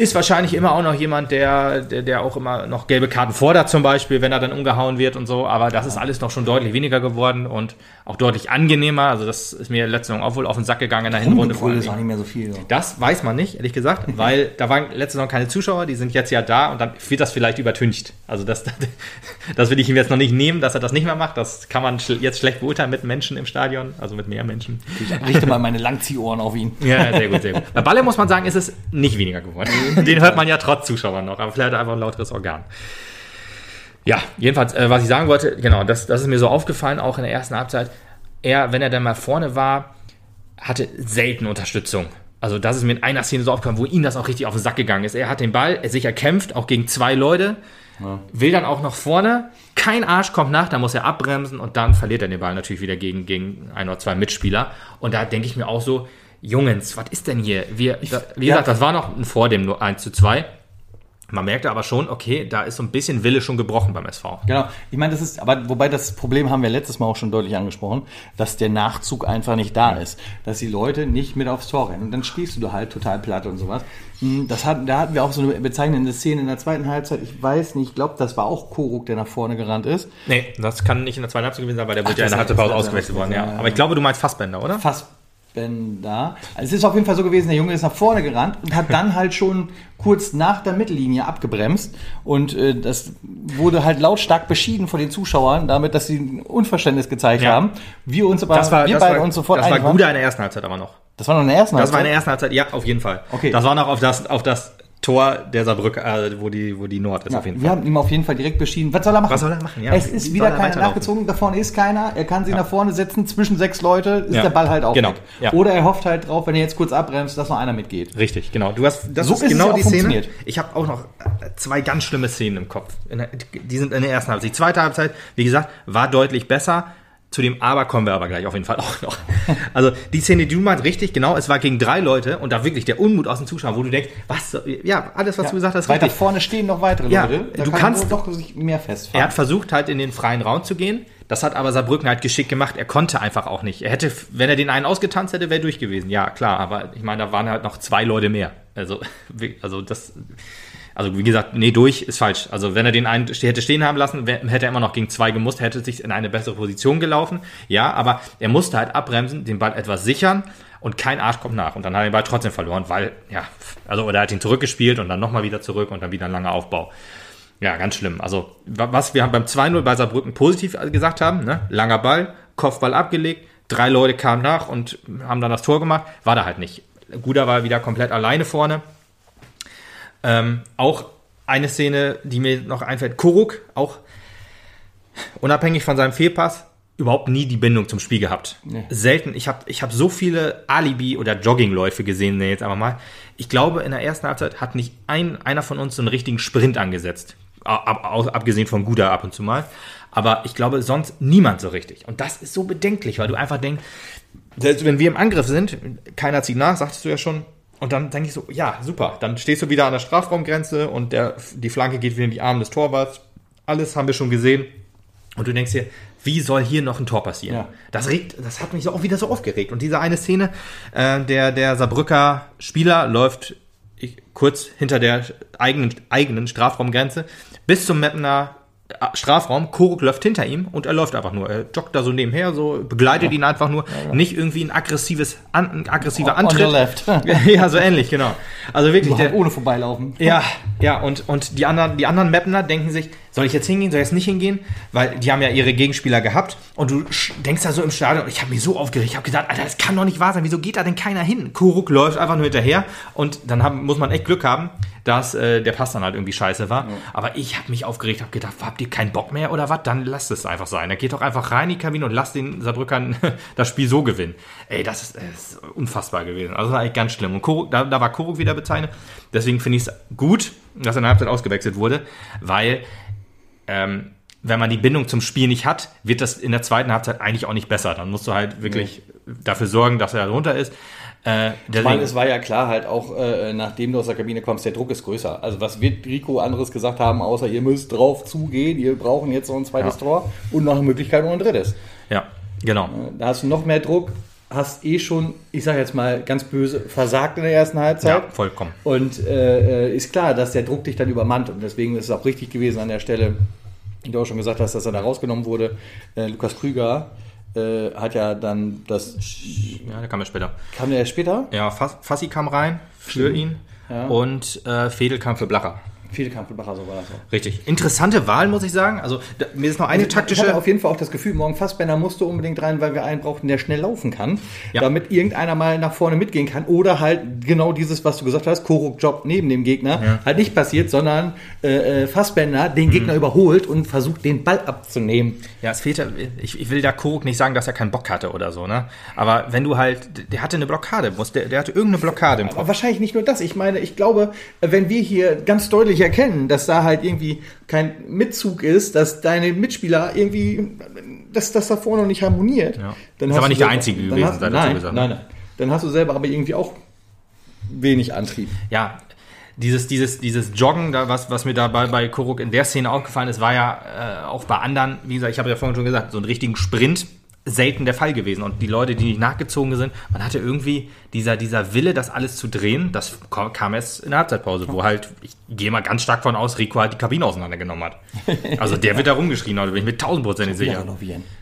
B: Ist wahrscheinlich immer auch noch jemand, der, der, der auch immer noch gelbe Karten fordert, zum Beispiel, wenn er dann umgehauen wird und so. Aber das ist alles noch schon deutlich weniger geworden und auch deutlich angenehmer. Also, das ist mir letzte Saison auch wohl auf den Sack gegangen in der Hinrunde. vor
A: ist auch nicht mehr so viel. So.
B: Das weiß man nicht, ehrlich gesagt, weil da waren letzte Saison keine Zuschauer, die sind jetzt ja da und dann wird das vielleicht übertüncht. Also das, das will ich ihm jetzt noch nicht nehmen, dass er das nicht mehr macht. Das kann man jetzt schlecht beurteilen mit Menschen im Stadion, also mit mehr Menschen.
A: Ich richte mal meine Langziehohren auf ihn.
B: Ja, sehr gut, sehr gut. Bei Balle muss man sagen, ist es nicht weniger geworden. Den hört man ja trotz Zuschauern noch, aber vielleicht hat er einfach ein lauteres Organ. Ja, jedenfalls, äh, was ich sagen wollte, genau, das, das ist mir so aufgefallen, auch in der ersten Halbzeit. Er, wenn er dann mal vorne war, hatte selten Unterstützung. Also das ist mir in einer Szene so aufgefallen, wo ihm das auch richtig auf den Sack gegangen ist. Er hat den Ball, er sich erkämpft, auch gegen zwei Leute, will dann auch nach vorne, kein Arsch kommt nach, da muss er abbremsen und dann verliert er den Ball natürlich wieder gegen, gegen ein oder zwei Mitspieler. Und da denke ich mir auch so, Jungens, was ist denn hier? Wir, da, wie
A: ja.
B: gesagt, das war noch vor dem nur 1 zu 2. Man merkte aber schon, okay, da ist so ein bisschen Wille schon gebrochen beim SV.
A: Genau. Ich meine, das ist, aber wobei das Problem haben wir letztes Mal auch schon deutlich angesprochen, dass der Nachzug einfach nicht da ist. Dass die Leute nicht mit aufs Tor rennen. Und dann stehst du da halt total platt und sowas. Hm, Das hat, da hatten wir auch so eine bezeichnende Szene in der zweiten Halbzeit. Ich weiß nicht, ich glaube, das war auch Koruk, der nach vorne gerannt ist.
B: Nee, das kann nicht in der zweiten Halbzeit gewesen sein, weil der
A: Ach,
B: ja in der Halbzeitpause
A: ist-
B: ausgewechselt worden, ja. Aber ich glaube, du meinst Fassbender, oder?
A: Fassbender. Also es ist auf jeden Fall so gewesen, der Junge ist nach vorne gerannt und hat dann halt schon kurz nach der Mittellinie abgebremst. Und äh, das wurde halt lautstark beschieden von den Zuschauern, damit, dass sie ein Unverständnis gezeigt
B: Ja.
A: haben. Wir uns aber,
B: Das war,
A: wir
B: das
A: beide
B: war,
A: uns sofort
B: das war
A: einig.
B: Guda in der ersten Halbzeit aber noch.
A: Das war noch in der ersten
B: Das war in der
A: Halbzeit?
B: ersten Halbzeit, ja, auf jeden Fall.
A: Okay.
B: Das war noch auf das, auf das Tor der Saarbrücker, äh, wo die, wo die Nord ist, auf jeden
A: Wir
B: Fall.
A: haben ihm auf jeden Fall direkt beschieden. Was soll er machen?
B: Was soll er machen? Ja,
A: es ist wieder
B: er
A: keiner nachgezogen, da vorne ist keiner. Er kann sie nach vorne setzen, zwischen sechs Leute ist
B: Ja.
A: der Ball halt auch
B: Genau.
A: weg.
B: Ja.
A: Oder er hofft halt drauf, wenn er jetzt kurz abbremst, dass noch einer mitgeht.
B: Richtig, genau. Du hast, das
A: So
B: ist
A: ist
B: genau
A: ja
B: die Szene. Ich habe auch noch äh, zwei ganz schlimme Szenen im Kopf. Die sind in der ersten Halbzeit. Die zweite Halbzeit, wie gesagt, war deutlich besser. Zu dem Aber kommen wir aber gleich auf jeden Fall auch noch. Also die Szene, die du meinst, richtig, genau, es war gegen drei Leute und da wirklich der Unmut aus den Zuschauern, wo du denkst, was, ja, alles, was du gesagt hast,
A: Weiter
B: richtig.
A: vorne stehen noch weitere
B: Ja,
A: Leute. Da
B: du
A: kann
B: kannst-
A: doch sich mehr
B: Er
A: festfahren.
B: hat versucht, halt in den freien Raum zu gehen. Das hat aber Saarbrücken halt geschickt gemacht. Er konnte einfach auch nicht. Er hätte, wenn er den einen ausgetanzt hätte, wäre durch gewesen. Ja, klar, aber ich meine, da waren halt noch zwei Leute mehr. Also, also das, also wie gesagt, nee, durch ist falsch. Also wenn er den einen hätte stehen haben lassen, hätte er immer noch gegen zwei gemusst, hätte sich in eine bessere Position gelaufen. Ja, aber er musste halt abbremsen, den Ball etwas sichern und kein Arsch kommt nach. Und dann hat er den Ball trotzdem verloren, weil, ja, also, oder er hat ihn zurückgespielt und dann nochmal wieder zurück und dann wieder ein langer Aufbau. Ja, ganz schlimm. Also, wa- was wir beim 2-0 bei Saarbrücken positiv gesagt haben, ne? langer Ball, Kopfball abgelegt, drei Leute kamen nach und haben dann das Tor gemacht, war da halt nicht. Guda war wieder komplett alleine vorne. Ähm, auch eine Szene, die mir noch einfällt, Kuruk, auch unabhängig von seinem Fehlpass, überhaupt nie die Bindung zum Spiel gehabt.
A: Nee.
B: Selten. Ich habe ich hab so viele Alibi- oder Joggingläufe gesehen, ne, jetzt einfach mal. Ich glaube, in der ersten Halbzeit hat nicht ein, einer von uns so einen richtigen Sprint angesetzt. Ab, ab, abgesehen von Guda ab und zu mal. Aber ich glaube, sonst niemand so richtig. Und das ist so bedenklich, weil du einfach denkst, selbst wenn wir im Angriff sind, keiner zieht nach, sagtest du ja schon. Und dann denke ich so, ja, super. Dann stehst du wieder an der Strafraumgrenze und der, die Flanke geht wieder in die Arme des Torwarts. Alles haben wir schon gesehen. Und du denkst dir, wie soll hier noch ein Tor passieren?
A: Ja.
B: Das regt, das hat mich auch wieder so aufgeregt. Und diese eine Szene, äh, der, der Saarbrücker Spieler läuft ich, kurz hinter der eigenen, eigenen Strafraumgrenze bis zum Mappener äh, Strafraum. Koruk läuft hinter ihm und er läuft einfach nur. Er joggt da so nebenher, so begleitet ihn einfach nur. Nicht irgendwie ein aggressives, an, ein aggressiver
A: On your
B: Antritt.
A: left.
B: ja, so ähnlich, genau. Also wirklich,
A: halt
B: der,
A: ohne vorbeilaufen.
B: ja, ja, und, und die anderen, die anderen Mapner denken sich, soll ich jetzt hingehen, soll ich jetzt nicht hingehen? Weil die haben ja ihre Gegenspieler gehabt und du denkst da so im Stadion, ich habe mich so aufgeregt, ich habe gedacht, Alter, das kann doch nicht wahr sein, wieso geht da denn keiner hin? Kuruk läuft einfach nur hinterher und dann haben, muss man echt Glück haben, dass äh, der Pass dann halt irgendwie scheiße war. Ja. Aber ich habe mich aufgeregt, habe gedacht, habt ihr keinen Bock mehr oder was? Dann lasst es einfach sein. Dann geht doch einfach rein in die Kabine und lasst den Saarbrückern das Spiel so gewinnen. Ey, das ist, das ist unfassbar gewesen. Also das war eigentlich ganz schlimm. Und Kuruk, da, da war Kuruk wieder bezeichnet. Deswegen finde ich es gut, dass er in der Halbzeit ausgewechselt wurde, weil ähm, wenn man die Bindung zum Spiel nicht hat, wird das in der zweiten Halbzeit eigentlich auch nicht besser. Dann musst du halt wirklich nee. dafür sorgen, dass er runter ist.
A: Äh, ich meine, es war ja klar halt auch, äh, nachdem du aus der Kabine kommst, der Druck ist größer. Also was wird Rico anderes gesagt haben, außer ihr müsst drauf zugehen, ihr brauchen jetzt noch ein zweites ja. Tor und noch eine Möglichkeit noch ein drittes.
B: Ja, genau.
A: Äh, da hast du noch mehr Druck, hast eh schon, ich sage jetzt mal ganz böse, versagt in der ersten Halbzeit. Ja,
B: vollkommen.
A: Und äh, ist klar, dass der Druck dich dann übermannt und deswegen ist es auch richtig gewesen an der Stelle, wie du auch schon gesagt hast, dass er da rausgenommen wurde. Äh, Lukas Krüger äh, hat ja dann das.
B: Ja, der kam ja später.
A: Kam der später?
B: Ja, Fassi kam rein für ihn ja. und äh, Fedel kam für Blacher.
A: Fehlkampf so war das
B: auch. Richtig. Interessante Wahl, muss ich sagen. Also, da, mir ist noch eine taktische. Ich
A: hatte auf jeden Fall auch das Gefühl, morgen Fassbender musste unbedingt rein, weil wir einen brauchten, der schnell laufen kann, ja. damit irgendeiner mal nach vorne mitgehen kann. Oder halt genau dieses, was du gesagt hast, Koruk-Job neben dem Gegner, ja. halt nicht passiert, sondern äh, äh Fassbender den mhm. Gegner überholt und versucht, den Ball abzunehmen.
B: Ja, es fehlt, ich, ich will da Koruk nicht sagen, dass er keinen Bock hatte oder so, ne? Aber wenn du halt, der hatte eine Blockade, der, der hatte irgendeine Blockade im
A: Kopf. Aber wahrscheinlich nicht nur das. Ich meine, ich glaube, wenn wir hier ganz deutlich nicht erkennen, dass da halt irgendwie kein Mitzug ist, dass deine Mitspieler irgendwie, dass das da vorne noch nicht harmoniert. Ja.
B: Dann das ist aber nicht selber, der Einzige gewesen, hast,
A: nein, nein, nein, nein. Dann hast du selber aber irgendwie auch wenig Antrieb.
B: Ja, dieses, dieses, dieses Joggen, da, was, was mir dabei bei Koruk in der Szene aufgefallen ist, war ja äh, auch bei anderen, wie gesagt, ich habe ja vorhin schon gesagt, so einen richtigen Sprint selten der Fall gewesen. Und die Leute, die nicht nachgezogen sind, man hatte irgendwie dieser, dieser Wille, das alles zu drehen, das kam erst in der Halbzeitpause, wo halt, ich gehe mal ganz stark von aus, Rico halt die Kabine auseinandergenommen hat. Also der wird da rumgeschrien, Leute, bin ich mit tausendprozentig sicher.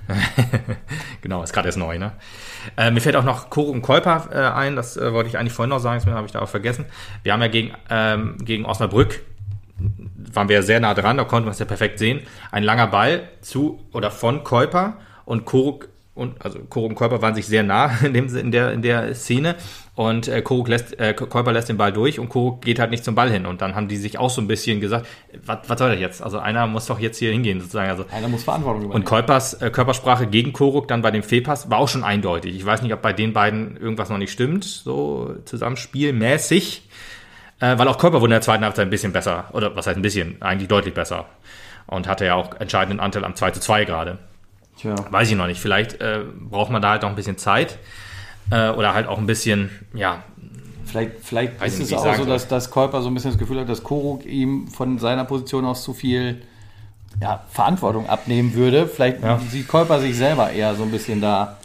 B: genau, ist gerade erst neu, ne? Äh, mir fällt auch noch Koro und Kolper äh, ein, das äh, wollte ich eigentlich vorhin noch sagen, das habe ich da auch vergessen. Wir haben ja gegen, ähm, gegen Osnabrück waren wir ja sehr nah dran, da konnte man es ja perfekt sehen. Ein langer Ball zu oder von Kolper und Koruk und also Koruk und Körper waren sich sehr nah in, dem, in, der, in der Szene und äh, Koruk lässt, äh, Körper lässt den Ball durch und Koruk geht halt nicht zum Ball hin und dann haben die sich auch so ein bisschen gesagt, was soll das jetzt? Also einer muss doch jetzt hier hingehen sozusagen. Also,
A: einer muss Verantwortung
B: übernehmen. Und Körpers äh, Körpersprache gegen Koruk dann bei dem Fehlpass war auch schon eindeutig. Ich weiß nicht, ob bei den beiden irgendwas noch nicht stimmt, so zusammenspielmäßig, äh, weil auch Körper wurde in der zweiten Halbzeit ein bisschen besser oder was heißt ein bisschen, eigentlich deutlich besser und hatte ja auch entscheidenden Anteil am 2 zu 2 gerade. Tja. Weiß ich noch nicht. Vielleicht äh, braucht man da halt noch ein bisschen Zeit äh, oder halt auch ein bisschen, ja.
A: Vielleicht, vielleicht ist es auch so, dass, dass Käuper so ein bisschen das Gefühl hat, dass Koruk ihm von seiner Position aus zu viel ja, Verantwortung abnehmen würde. Vielleicht ja. sieht Käuper sich selber eher so ein bisschen da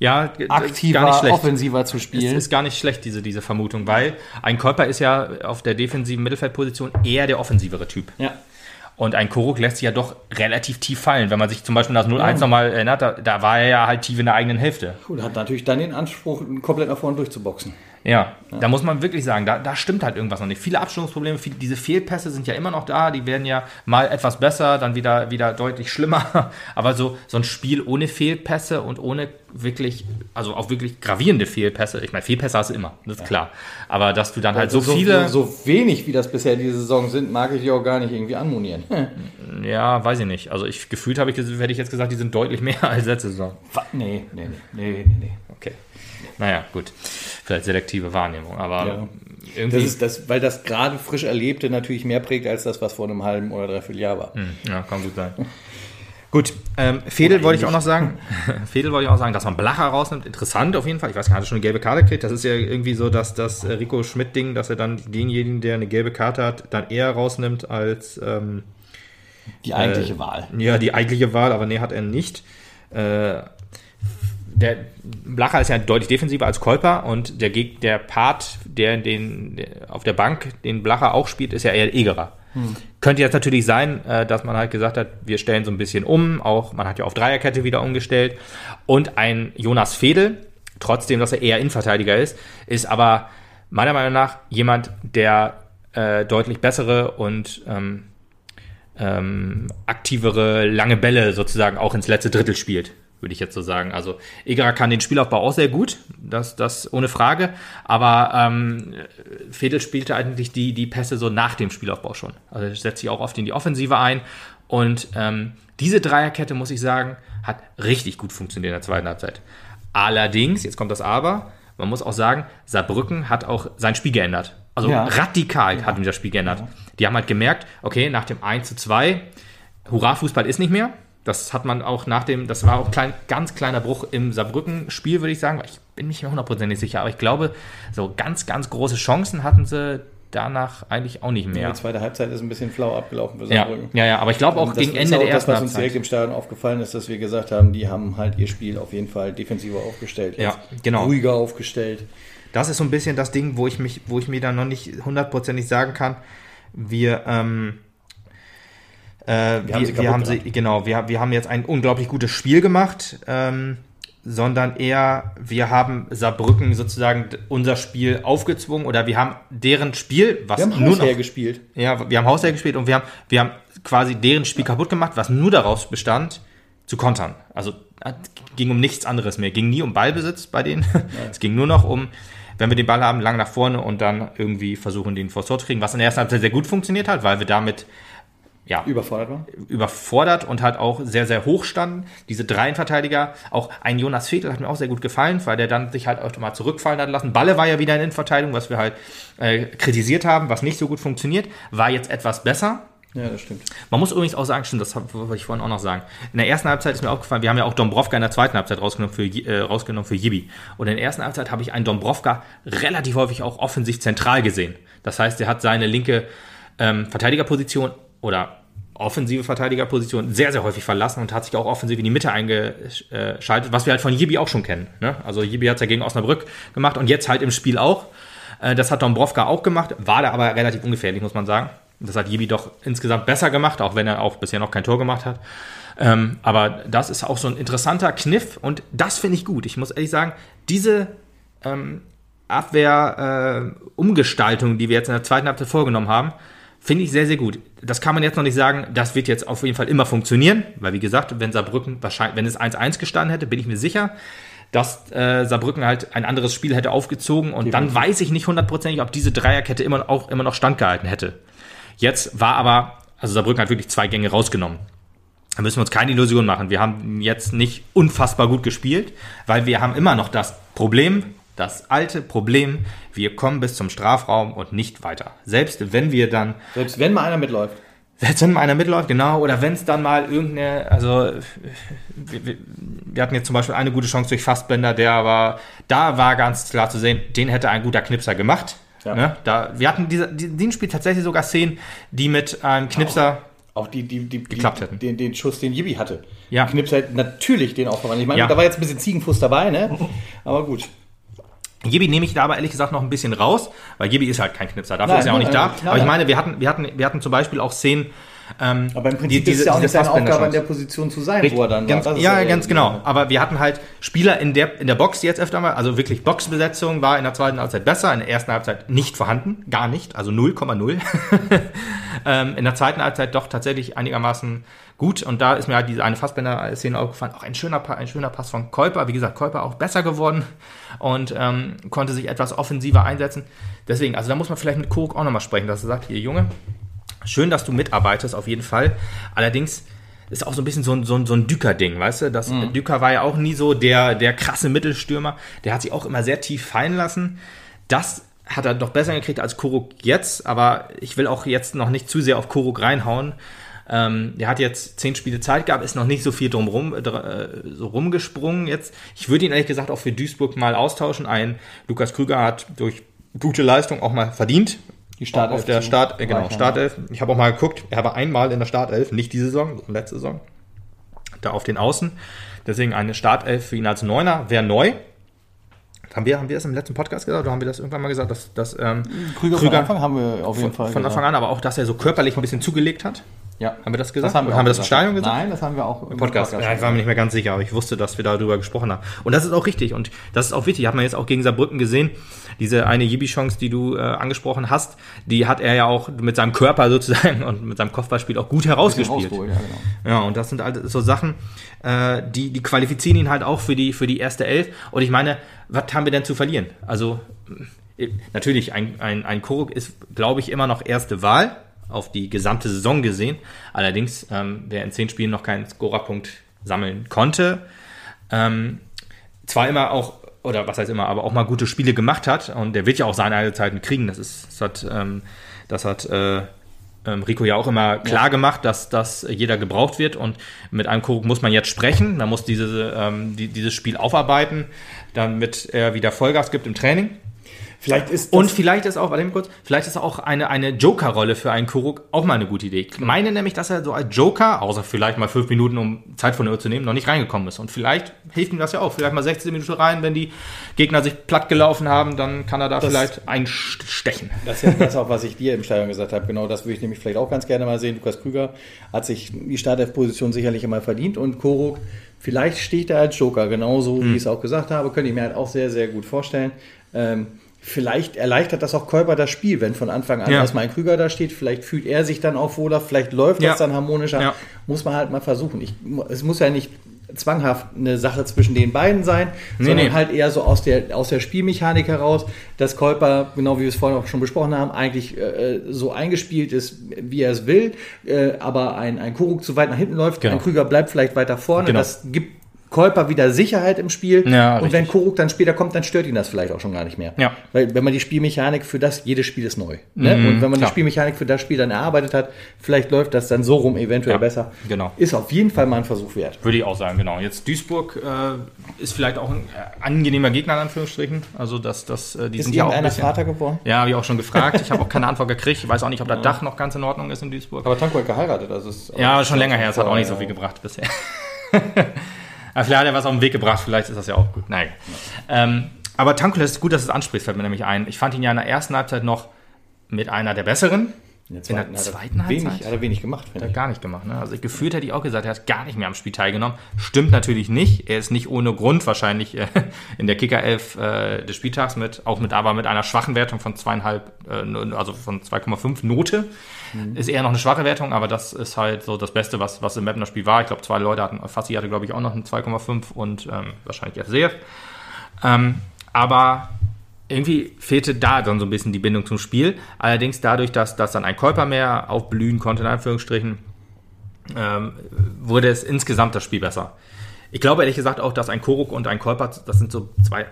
B: ja,
A: aktiver, offensiver zu spielen.
B: Es ist gar nicht schlecht, diese, diese Vermutung, weil ein Käuper ist ja auf der defensiven Mittelfeldposition eher der offensivere Typ.
A: Ja.
B: Und ein Koruk lässt sich ja doch relativ tief fallen. Wenn man sich zum Beispiel das 0-1 ja. nochmal erinnert, da, da, war er ja halt tief in der eigenen Hälfte.
A: Gut, hat natürlich dann den Anspruch, komplett nach vorne durchzuboxen.
B: Ja, ja, da muss man wirklich sagen, da, da stimmt halt irgendwas noch nicht. Viele Abstimmungsprobleme, viele, diese Fehlpässe sind ja immer noch da, die werden ja mal etwas besser, dann wieder, wieder deutlich schlimmer. Aber so, so ein Spiel ohne Fehlpässe und ohne wirklich, also auch wirklich gravierende Fehlpässe, ich meine, Fehlpässe hast du immer, das ist ja. klar. Aber dass du dann halt so, so viele.
A: So, so, wenig, wie das bisher diese Saison sind, mag ich die auch gar nicht irgendwie anmonieren.
B: ja, weiß ich nicht. Also ich gefühlt habe ich, hätte ich jetzt gesagt, die sind deutlich mehr als letzte Saison.
A: Nee, nee, nee, nee, nee.
B: Okay. Naja, gut. Vielleicht selektive Wahrnehmung, aber ja.
A: irgendwie. Das ist das, weil das gerade frisch Erlebte natürlich mehr prägt als das, was vor einem halben oder dreiviertel Jahr war. Hm,
B: ja, kann gut sein. Gut, ähm, Fedel wollte ich auch noch sagen. Fedel wollte ich auch sagen, dass man Blacher rausnimmt. Interessant auf jeden Fall. Ich weiß gar nicht, hat er schon eine gelbe Karte gekriegt. Das ist ja irgendwie so, dass das äh, Rico Schmidt-Ding, dass er dann denjenigen, der eine gelbe Karte hat, dann eher rausnimmt als ähm,
A: die eigentliche äh, Wahl.
B: Ja, die eigentliche Wahl, aber nee, hat er nicht. Äh, der Blacher ist ja deutlich defensiver als Kolper und der, der Part, der, den, der auf der Bank den Blacher auch spielt, ist ja eher Egerer. Hm. Könnte jetzt natürlich sein, äh, dass man halt gesagt hat, wir stellen so ein bisschen um, auch man hat ja auf Dreierkette wieder umgestellt und ein Jonas Fedel, trotzdem, dass er eher Innenverteidiger ist, ist aber meiner Meinung nach jemand, der äh, deutlich bessere und ähm, ähm, aktivere, lange Bälle sozusagen auch ins letzte Drittel spielt, würde ich jetzt so sagen. Also Egerer kann den Spielaufbau auch sehr gut, das, das ohne Frage, aber ähm, Fedel spielte eigentlich die, die Pässe so nach dem Spielaufbau schon. Also setzt sich auch oft in die Offensive ein und ähm, diese Dreierkette, muss ich sagen, hat richtig gut funktioniert in der zweiten Halbzeit. Allerdings, jetzt kommt das Aber, man muss auch sagen, Saarbrücken hat auch sein Spiel geändert. Also
A: Ja.
B: radikal hat ihm das Spiel geändert. Die haben halt gemerkt, okay, nach dem 1 zu 2, Hurra-Fußball ist nicht mehr. Das hat man auch nach dem, das war auch klein, ganz kleiner Bruch im Saarbrücken-Spiel, würde ich sagen. Ich bin nicht mehr hundertprozentig sicher, aber ich glaube, so ganz, ganz große Chancen hatten sie danach eigentlich auch nicht mehr.
A: Die zweite Halbzeit ist ein bisschen flau abgelaufen für
B: Ja,
A: Saarbrücken.
B: ja, ja, aber ich glaube auch
A: Das
B: gegen Ende
A: auch
B: der
A: das,
B: ersten
A: was uns direkt
B: Halbzeit.
A: im Stadion aufgefallen ist, dass wir gesagt haben, die haben halt ihr Spiel auf jeden Fall defensiver aufgestellt.
B: Ja, genau.
A: Ruhiger aufgestellt.
B: Das ist so ein bisschen das Ding, wo ich mich, wo ich mir dann noch nicht hundertprozentig sagen kann. Wir, ähm, äh, wir,
A: haben sie
B: wir, haben sie, genau, wir, wir haben jetzt ein unglaublich gutes Spiel gemacht, ähm, sondern eher, wir haben Saarbrücken sozusagen unser Spiel aufgezwungen oder wir haben deren Spiel, was
A: Wir haben
B: nur noch,
A: Hausherr gespielt.
B: ja, wir haben Hausherr gespielt und wir haben, wir haben quasi deren Spiel kaputt gemacht, was nur daraus bestand, zu kontern. Also es ging um nichts anderes mehr. Ging nie um Ballbesitz bei denen. Es ging nur noch um, wenn wir den Ball haben, lang nach vorne und dann irgendwie versuchen, den vors Tor zu kriegen, was in der ersten Halbzeit sehr gut funktioniert hat, weil wir damit ja,
A: Überfordert war.
B: überfordert und halt auch sehr, sehr hoch standen. Diese Dreien-Verteidiger, auch ein Jonas Fedel hat mir auch sehr gut gefallen, weil der dann sich halt auch mal zurückfallen hat lassen. Balle war ja wieder in Innenverteidigung, was wir halt äh, kritisiert haben, was nicht so gut funktioniert, war jetzt etwas besser.
A: Ja, das stimmt.
B: Man muss übrigens auch sagen, stimmt, das wollte ich vorhin auch noch sagen. In der ersten Halbzeit ist mir aufgefallen, wir haben ja auch Dombrovka in der zweiten Halbzeit rausgenommen für, äh, rausgenommen für Jibi. Und in der ersten Halbzeit habe ich einen Dombrovka relativ häufig auch offensiv zentral gesehen. Das heißt, er hat seine linke ähm, Verteidigerposition oder offensive Verteidigerposition sehr, sehr häufig verlassen und hat sich auch offensiv in die Mitte eingeschaltet, was wir halt von Jibi auch schon kennen. Ne? Also Jibi hat es ja gegen Osnabrück gemacht und jetzt halt im Spiel auch. Äh, Das hat Dombrovka auch gemacht, war da aber relativ ungefährlich, muss man sagen. Das hat Jibi doch insgesamt besser gemacht, auch wenn er auch bisher noch kein Tor gemacht hat. Ähm, aber das ist auch so ein interessanter Kniff und das finde ich gut. Ich muss ehrlich sagen, diese ähm, Abwehr-Umgestaltung, die wir jetzt in der zweiten Halbzeit vorgenommen haben, finde ich sehr, sehr gut. Das kann man jetzt noch nicht sagen, das wird jetzt auf jeden Fall immer funktionieren, weil wie gesagt, wenn Saarbrücken wahrscheinlich, wenn es 1-1 gestanden hätte, bin ich mir sicher, dass äh, Saarbrücken halt ein anderes Spiel hätte aufgezogen und dann weiß ich nicht hundertprozentig, ob diese Dreierkette immer auch immer noch standgehalten hätte. Jetzt war aber, also Saarbrücken hat wirklich zwei Gänge rausgenommen. Da müssen wir uns keine Illusion machen. Wir haben jetzt nicht unfassbar gut gespielt, weil wir haben immer noch das Problem, das alte Problem, wir kommen bis zum Strafraum und nicht weiter. Selbst wenn wir dann
A: Selbst wenn mal einer mitläuft.
B: Selbst wenn mal einer mitläuft, genau, oder wenn es dann mal irgendeine, also wir, wir, hatten jetzt zum Beispiel eine gute Chance durch Fassbender, der aber, da war ganz klar zu sehen, den hätte ein guter Knipser gemacht.
A: Ja.
B: Ne? Da, wir hatten diese, die, den Spiel tatsächlich sogar Szenen, die mit einem Knipser,
A: Auch die, die, die,
B: Geklappt hätten.
A: Den, den Schuss, den Jibi hatte.
B: Ja.
A: Knips halt natürlich den auch verwandelt. Ich meine,
B: Ja.
A: da war jetzt ein bisschen Ziegenfuß dabei, ne? Aber gut.
B: Jibi nehme ich da aber ehrlich gesagt noch ein bisschen raus, weil Jibi ist halt kein Knipser, dafür
A: Nein,
B: ist er auch nicht
A: nein,
B: da.
A: nein,
B: aber ich meine, wir hatten, wir hatten, wir hatten zum Beispiel auch Szenen, ähm,
A: Aber im Prinzip
B: die-
A: ist
B: diese-
A: es ja auch nicht seine Aufgabe, in der Position zu sein,
B: Richtig,
A: wo er dann
B: ganz,
A: war. Ist
B: ja,
A: der-
B: ganz genau. Aber wir hatten halt Spieler in der, in der Box jetzt öfter mal, also wirklich Boxbesetzung war in der zweiten Halbzeit besser, in der ersten Halbzeit nicht vorhanden, gar nicht, also 0,0. ähm, in der zweiten Halbzeit doch tatsächlich einigermaßen gut und da ist mir halt diese eine Fassbänder-Szene aufgefallen, auch ein schöner, ein schöner Pass von Käuper, wie gesagt, Käuper auch besser geworden und ähm, konnte sich etwas offensiver einsetzen. Deswegen, also da muss man vielleicht mit Kuruk auch nochmal sprechen, dass er sagt, hier Junge, schön, dass du mitarbeitest, auf jeden Fall. Allerdings ist auch so ein bisschen so ein, so ein, so ein Düker-Ding, weißt du? Das, Düker war ja auch nie so der, der krasse Mittelstürmer. Der hat sich auch immer sehr tief fallen lassen. Das hat er doch besser gekriegt als Kuruk jetzt, aber ich will auch jetzt noch nicht zu sehr auf Kuruk reinhauen. Ähm, der hat jetzt zehn Spiele Zeit gehabt, ist noch nicht so viel drumrum, äh, so rumgesprungen jetzt. Ich würde ihn ehrlich gesagt auch für Duisburg mal austauschen. Ein Lukas Krüger hat durch gute Leistung auch mal verdient.
A: Die Startelf
B: auf der Start, äh, genau,
A: erweitern,
B: Startelf. Ich habe auch mal geguckt, er war einmal in der Startelf, nicht diese Saison, sondern letzte Saison. Da auf den Außen. Deswegen eine Startelf für ihn als Neuner wäre neu. Haben wir, haben wir das im letzten Podcast gesagt oder haben wir das irgendwann mal gesagt, dass, dass ähm,
A: Krüger, von Anfang haben wir auf jeden
B: von,
A: Fall.
B: von Anfang an, aber auch, dass er so körperlich ein bisschen zugelegt hat. Ja. Haben wir das gesagt?
A: Das haben wir,
B: haben wir
A: das
B: im Stadion gesagt?
A: Nein, das haben wir auch
B: im Podcast. Podcast ja, ich war mir nicht mehr ganz sicher, aber ich wusste, dass wir darüber gesprochen haben. Und das ist auch richtig und das ist auch wichtig. Hat man jetzt auch gegen Saarbrücken gesehen. Diese eine Jibi-Chance, die du äh, angesprochen hast, die hat er ja auch mit seinem Körper sozusagen und mit seinem Kopfballspiel auch gut herausgespielt. Ja, genau. ja, und das sind halt so Sachen, äh, die, die qualifizieren ihn halt auch für die, für die erste Elf. Und ich meine, was haben wir denn zu verlieren? Also, äh, natürlich, ein, ein, ein Koruk ist, glaube ich, immer noch erste Wahl auf die gesamte Saison gesehen. Allerdings, ähm, wer in zehn Spielen noch keinen Scorerpunkt sammeln konnte, ähm, zwar immer auch, oder was heißt immer, aber auch mal gute Spiele gemacht hat und der wird ja auch seine Zeiten kriegen. Das ist, das hat, ähm, das hat äh, ähm, Rico ja auch immer klar ja. gemacht, dass, dass jeder gebraucht wird und mit einem Kuruk muss man jetzt sprechen, man muss diese, ähm, die, dieses Spiel aufarbeiten, damit er wieder Vollgas gibt im Training. Vielleicht ist und vielleicht ist auch, warte mal kurz, vielleicht ist auch eine, eine Joker-Rolle für einen Kuruk auch mal eine gute Idee. Ich meine nämlich, dass er so als Joker, außer vielleicht mal fünf Minuten, um Zeit von der Uhr zu nehmen, noch nicht reingekommen ist. Und vielleicht hilft ihm das ja auch. Vielleicht mal 16 Minuten rein, wenn die Gegner sich platt gelaufen haben, dann kann er da das, vielleicht einstechen.
A: Das ist das auch, was ich dir im Stadion gesagt habe. Genau, das würde ich nämlich vielleicht auch ganz gerne mal sehen. Lukas Krüger hat sich die Startelf-Position sicherlich immer verdient und Kuruk Vielleicht steht er als Joker, genauso wie hm. ich es auch gesagt habe, könnte ich mir halt auch sehr, sehr gut vorstellen. Ähm, Vielleicht erleichtert das auch Kolber das Spiel, wenn von Anfang an ja. erstmal ein Krüger da steht. Vielleicht fühlt er sich dann auch wohler, vielleicht läuft ja. das dann harmonischer. Ja. Muss man halt mal versuchen. Ich, es muss ja nicht zwanghaft eine Sache zwischen den beiden sein, nee, sondern nee. halt eher so aus der, aus der Spielmechanik heraus, dass Kolper, genau wie wir es vorhin auch schon besprochen haben, eigentlich äh, so eingespielt ist, wie er es will, äh, aber ein, ein Kuruk zu weit nach hinten läuft, genau. ein Krüger bleibt vielleicht weiter vorne. Genau. Das gibt Kolper wieder Sicherheit im Spiel. Ja, und richtig. wenn Koruk dann später kommt, dann stört ihn das vielleicht auch schon gar nicht mehr. Ja. Weil wenn man die Spielmechanik für das, jedes Spiel ist neu. Ne? Mhm, und wenn man klar. die Spielmechanik für das Spiel dann erarbeitet hat, vielleicht läuft das dann so rum eventuell ja, besser.
B: Genau.
A: Ist auf jeden Fall mal ein Versuch wert.
B: Würde ich auch sagen, genau. Jetzt Duisburg äh, ist vielleicht auch ein äh, angenehmer Gegner in Anführungsstrichen. Also dass das,
A: äh, die ist sind ja auch ein bisschen,
B: Vater geworden? Ja, habe ich auch schon gefragt. Ich habe auch keine Antwort gekriegt. Ich weiß auch nicht, ob das Dach noch ganz in Ordnung ist in Duisburg.
A: Aber Tanko hat geheiratet. Also
B: ist ja, schon länger her. Es hat auch nicht so viel gebracht bisher. Aber vielleicht hat er was auf den Weg gebracht, vielleicht ist das ja auch gut. Nein. Ähm, aber Tankula ist gut, dass es anspricht, fällt mir nämlich ein. Ich fand ihn ja in der ersten Halbzeit noch mit einer der besseren.
A: In der zweiten, in der zweiten Halbzeit wenig, hat er wenig gemacht.
B: Hat er gar nicht gemacht. Ne? Also gefühlt hätte ich auch gesagt, er hat gar nicht mehr am Spiel teilgenommen. Stimmt natürlich nicht. Er ist nicht ohne Grund wahrscheinlich äh, in der Kicker-Elf äh, des Spieltags mit, auch mit, aber mit einer schwachen Wertung von zweieinhalb, äh, also von 2,5 Note. Mhm. Ist eher noch eine schwache Wertung, aber das ist halt so das Beste, was, was im Mapner Spiel war. Ich glaube, zwei Leute hatten, Fassi hatte glaube ich auch noch eine 2,5 und ähm, wahrscheinlich FCF. Ähm, aber irgendwie fehlte da dann so ein bisschen die Bindung zum Spiel. Allerdings dadurch, dass, dass dann ein Käuper mehr aufblühen konnte, in Anführungsstrichen, ähm, wurde es insgesamt das Spiel besser. Ich glaube ehrlich gesagt auch, dass ein Koruk und ein Käuper, das sind so zwei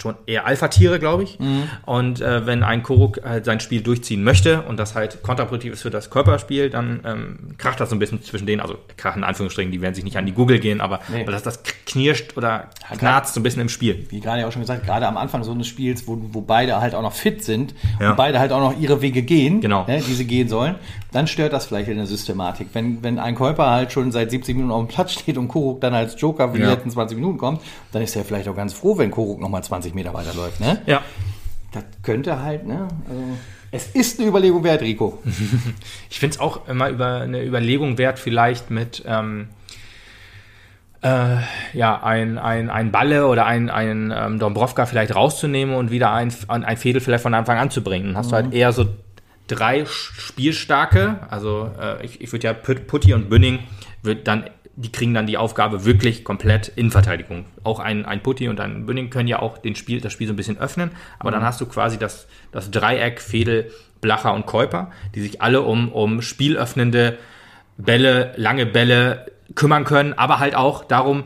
B: schon eher Alpha-Tiere, glaube ich. Mhm. Und äh, wenn ein Koruk halt sein Spiel durchziehen möchte und das halt kontraproduktiv ist für das Körperspiel, dann ähm, kracht das so ein bisschen zwischen denen, also krachen in Anführungsstrichen, die werden sich nicht an die Google gehen, aber nee. das, das knirscht oder knarzt so ein bisschen im Spiel.
A: Wie gerade ja auch schon gesagt, gerade am Anfang so eines Spiels, wo, wo beide halt auch noch fit sind ja. und beide halt auch noch ihre Wege gehen,
B: genau.
A: ne, die sie gehen sollen, dann stört das vielleicht in der Systematik. Wenn, wenn ein Käufer halt schon seit 70 Minuten auf dem Platz steht und Koruk dann als Joker für ja. die letzten 20 Minuten kommt, dann ist er vielleicht auch ganz froh, wenn Koruk nochmal 20 Meter weiterläuft. Ne?
B: Ja.
A: Das könnte halt, ne? Also es ist eine Überlegung wert, Rico.
B: ich finde es auch immer über eine Überlegung wert, vielleicht mit ähm, äh, ja, ein, ein, ein Balle oder ein, ein ähm, Dombrovka vielleicht rauszunehmen und wieder ein, ein Fädel vielleicht von Anfang an zu bringen. Dann hast mhm. du halt mhm. eher so drei Spielstarke, also äh, ich, ich würde ja Putti und Bünning wird dann die kriegen dann die Aufgabe wirklich komplett in Verteidigung. Auch ein, ein Putti und ein Bünning können ja auch den Spiel, das Spiel so ein bisschen öffnen, aber mhm. dann hast du quasi das, das Dreieck Fedel, Blacher und Käuper, die sich alle um, um spielöffnende Bälle, lange Bälle kümmern können, aber halt auch darum,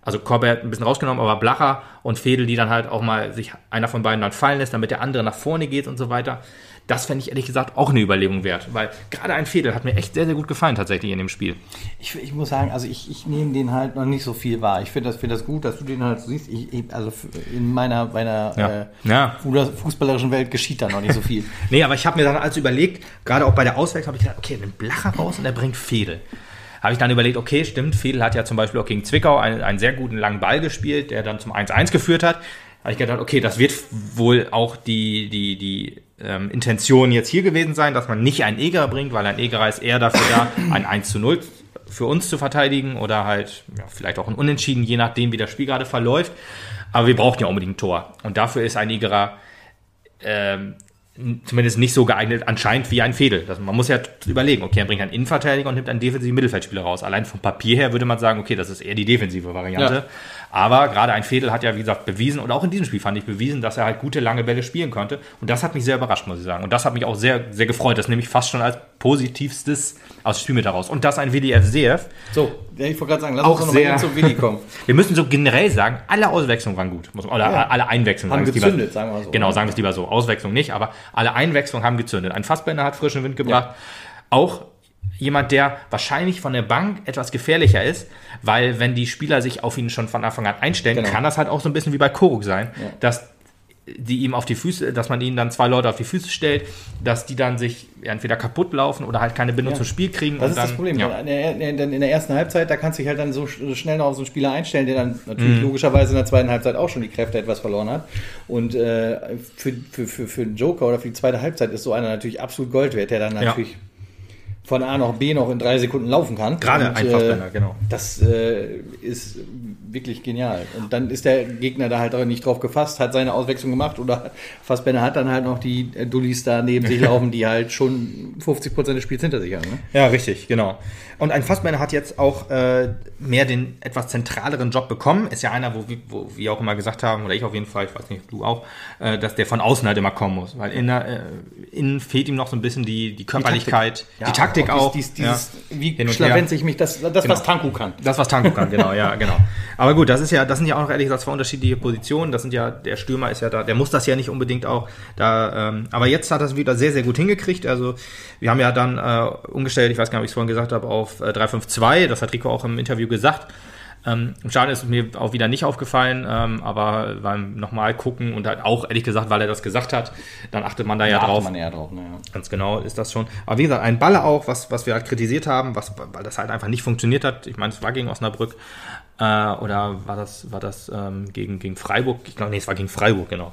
B: also Corbett ein bisschen rausgenommen, aber Blacher und Fedel, die dann halt auch mal sich einer von beiden dann fallen lässt, damit der andere nach vorne geht und so weiter. Das fände ich ehrlich gesagt auch eine Überlegung wert, weil gerade ein Fedel hat mir echt sehr, sehr gut gefallen tatsächlich in dem Spiel.
A: Ich, ich muss sagen, also ich, ich nehme den halt noch nicht so viel wahr. Ich finde das, find das gut, dass du den halt siehst. Ich, also in meiner, meiner
B: ja. Äh, ja.
A: fußballerischen Welt geschieht da noch nicht so viel.
B: nee, aber ich habe mir dann also überlegt, gerade auch bei der Auswechslung habe ich gedacht, okay, nimmt Blacher raus und er bringt Fedel habe ich dann überlegt, okay, stimmt, Fedel hat ja zum Beispiel auch gegen Zwickau einen, einen sehr guten langen Ball gespielt, der dann zum 1-1 geführt hat habe ich gedacht, okay, das wird wohl auch die, die, die ähm, Intention jetzt hier gewesen sein, dass man nicht einen Egerer bringt, weil ein Egerer ist eher dafür da, ein 1 zu 0 für uns zu verteidigen oder halt ja, vielleicht auch ein Unentschieden, je nachdem, wie das Spiel gerade verläuft. Aber wir brauchen ja unbedingt ein Tor. Und dafür ist ein Egerer ähm, zumindest nicht so geeignet anscheinend wie ein Fedel. Das, man muss ja überlegen, okay, er bringt einen Innenverteidiger und nimmt einen defensiven Mittelfeldspieler raus. Allein vom Papier her würde man sagen, okay, das ist eher die defensive Variante. Ja. Aber gerade ein Fedel hat ja, wie gesagt, bewiesen, und auch in diesem Spiel fand ich bewiesen, dass er halt gute lange Bälle spielen konnte. Und das hat mich sehr überrascht, muss ich sagen. Und das hat mich auch sehr, sehr gefreut. Das nehme ich fast schon als positivstes aus Spiel mit heraus. Und das ein WDF Seef.
A: So, ja, ich wollte gerade sagen, lass
B: auch
A: uns
B: noch mal zum Willi kommen. wir müssen so generell sagen, alle Auswechslungen waren gut. Oder ja. alle Einwechslungen.
A: Haben gezündet, lieber, sagen wir so.
B: Genau, sagen wir es lieber so. Auswechslung nicht, aber alle Einwechslungen haben gezündet. Ein Fassbänder hat frischen Wind gebracht. Ja. Auch jemand, der wahrscheinlich von der Bank etwas gefährlicher ist, weil wenn die Spieler sich auf ihn schon von Anfang an einstellen, genau. kann das halt auch so ein bisschen wie bei Koruk sein, ja. dass die ihm auf die Füße, dass man ihnen dann zwei Leute auf die Füße stellt, dass die dann sich entweder kaputt laufen oder halt keine Bindung ja. zum Spiel kriegen.
A: Das ist
B: dann,
A: das Problem. Ja. In der ersten Halbzeit, da kannst du dich halt dann so schnell noch auf so einen Spieler einstellen, der dann natürlich mhm. logischerweise in der zweiten Halbzeit auch schon die Kräfte etwas verloren hat. Und äh, für, für, für, für den Joker oder für die zweite Halbzeit ist so einer natürlich absolut Gold wert, der dann natürlich ja von A nach B noch in drei Sekunden laufen kann.
B: Gerade und, einfach, äh, genau.
A: Das äh, ist wirklich genial. Und dann ist der Gegner da halt auch nicht drauf gefasst, hat seine Auswechslung gemacht oder Fassbender hat dann halt noch die äh, Dullis da neben sich laufen, die halt schon 50 Prozent des Spiels hinter sich haben. Ne?
B: Ja, richtig, genau. Und ein Fassbender hat jetzt auch äh, mehr den etwas zentraleren Job bekommen. Ist ja einer, wo, wo wir auch immer gesagt haben, oder ich auf jeden Fall, ich weiß nicht, du auch, äh, dass der von außen halt immer kommen muss. Weil in, äh, innen fehlt ihm noch so ein bisschen die, die Körperlichkeit,
A: die Taktik, die Taktik auch. Dies, dies, dieses, ja. Wie schlawenze ich mich, das, das
B: genau. was Tanku kann. Das, was Tanku kann, genau, ja, genau. Aber gut, das ist ja, das sind ja auch noch ehrlich gesagt zwei unterschiedliche Positionen. Das sind ja, der Stürmer ist ja da, der muss das ja nicht unbedingt auch da, ähm, aber jetzt hat er es wieder sehr, sehr gut hingekriegt. Also wir haben ja dann äh, umgestellt, ich weiß gar nicht, ob ich es vorhin gesagt habe, auf äh, 352, das hat Rico auch im Interview gesagt. Ähm, Im Stadion ist mir auch wieder nicht aufgefallen, ähm, aber beim nochmal gucken und halt auch ehrlich gesagt, weil er das gesagt hat, dann achtet man da ja, ja drauf. Man eher drauf ne, ja. Ganz genau ist das schon. Aber wie gesagt, ein Balle auch, was, was wir halt kritisiert haben, was, weil das halt einfach nicht funktioniert hat. Ich meine, es war gegen Osnabrück äh, oder war das, war das ähm, gegen, gegen Freiburg? Ich glaube, nee, es war gegen Freiburg, genau.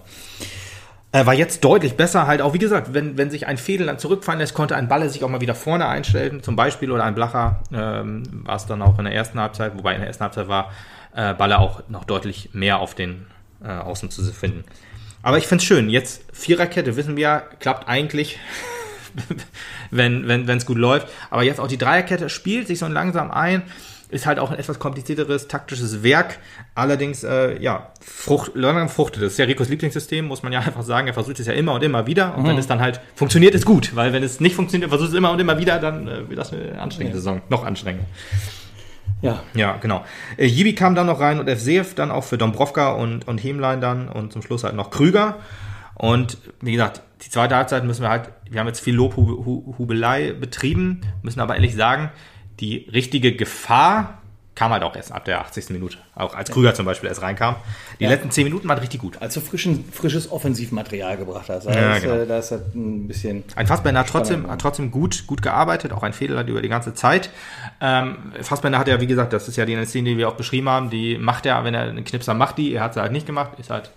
B: Äh, war jetzt deutlich besser, halt auch, wie gesagt, wenn, wenn sich ein Fädel dann zurückfallen lässt, konnte ein Balle sich auch mal wieder vorne einstellen, zum Beispiel, oder ein Blacher, ähm, war es dann auch in der ersten Halbzeit, wobei in der ersten Halbzeit war äh, Balle auch noch deutlich mehr auf den äh, Außen zu finden. Aber ich finde es schön, jetzt Viererkette, wissen wir, klappt eigentlich, wenn es wenn, gut läuft, aber jetzt auch die Dreierkette spielt sich so langsam ein, ist halt auch ein etwas komplizierteres taktisches Werk. Allerdings, äh, ja, Frucht, langsam fruchtet. Das ist ja Ricos Lieblingssystem, muss man ja einfach sagen. Er versucht es ja immer und immer wieder. Und mhm. wenn es dann halt funktioniert, ist gut. Weil wenn es nicht funktioniert, versucht es immer und immer wieder, dann äh, wird das eine anstrengende ja. Saison. Noch anstrengender. Ja. Ja, genau. Äh, Jibi kam dann noch rein und FCF dann auch für Dombrovka und, und Hemlein dann und zum Schluss halt noch Krüger. Und wie gesagt, die zweite Halbzeit müssen wir halt, wir haben jetzt viel Lobhubelei betrieben, müssen aber ehrlich sagen, die richtige Gefahr kam halt auch erst ab der 80. Minute. Auch als Krüger zum Beispiel erst reinkam. Die ja. letzten 10 Minuten waren richtig gut.
A: Als du frischen, frisches Offensivmaterial gebracht hast.
B: Also ja, genau. Da ist halt ein bisschen. Ein Fassbender hat trotzdem, hat trotzdem gut, gut gearbeitet, auch ein Fehler hat über die ganze Zeit. Ähm, Fassbender hat ja, wie gesagt, das ist ja die Szene, die wir auch beschrieben haben, die macht er, wenn er einen Knipser macht, die, er hat sie halt nicht gemacht. Ist halt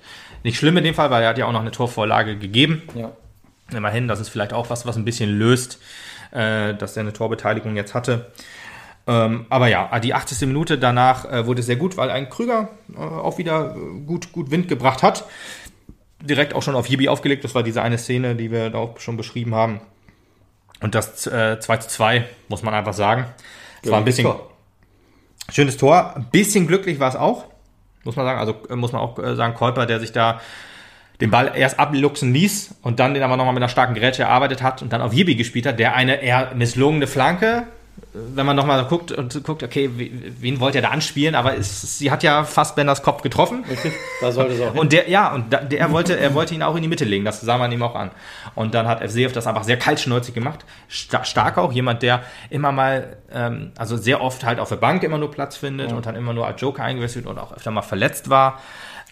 B: nicht schlimm in dem Fall, weil er hat ja auch noch eine Torvorlage gegeben. Ja. Immerhin, das ist vielleicht auch was, was ein bisschen löst äh, dass er eine Torbeteiligung jetzt hatte. Ähm, aber ja, die 80. Minute danach äh, wurde sehr gut, weil ein Krüger äh, auch wieder äh, gut, gut Wind gebracht hat. Direkt auch schon auf Jibi aufgelegt. Das war diese eine Szene, die wir da auch schon beschrieben haben. Und das äh, 2 zu 2, muss man einfach sagen. Es war ein bisschen Tor. schönes Tor. Ein bisschen glücklich war es auch, muss man sagen. Also äh, muss man auch äh, sagen, Kolper, der sich da den Ball erst abluchsen ließ und dann den aber nochmal mit einer starken Gerätsche erarbeitet hat und dann auf Jibi gespielt hat, der eine eher misslungene Flanke, wenn man nochmal guckt und guckt, okay, wen wollte er da anspielen, aber es, sie hat ja fast Benders Kopf getroffen. Richtig, da sollte es auch hin. Und der, ja, und der, der wollte, er wollte ihn auch in die Mitte legen, das sah man ihm auch an. Und dann hat FCF das einfach sehr kaltschnäuzig gemacht. Stark auch, jemand, der immer mal, ähm, also sehr oft halt auf der Bank immer nur Platz findet ja. und dann immer nur als Joker eingewechselt und auch öfter mal verletzt war.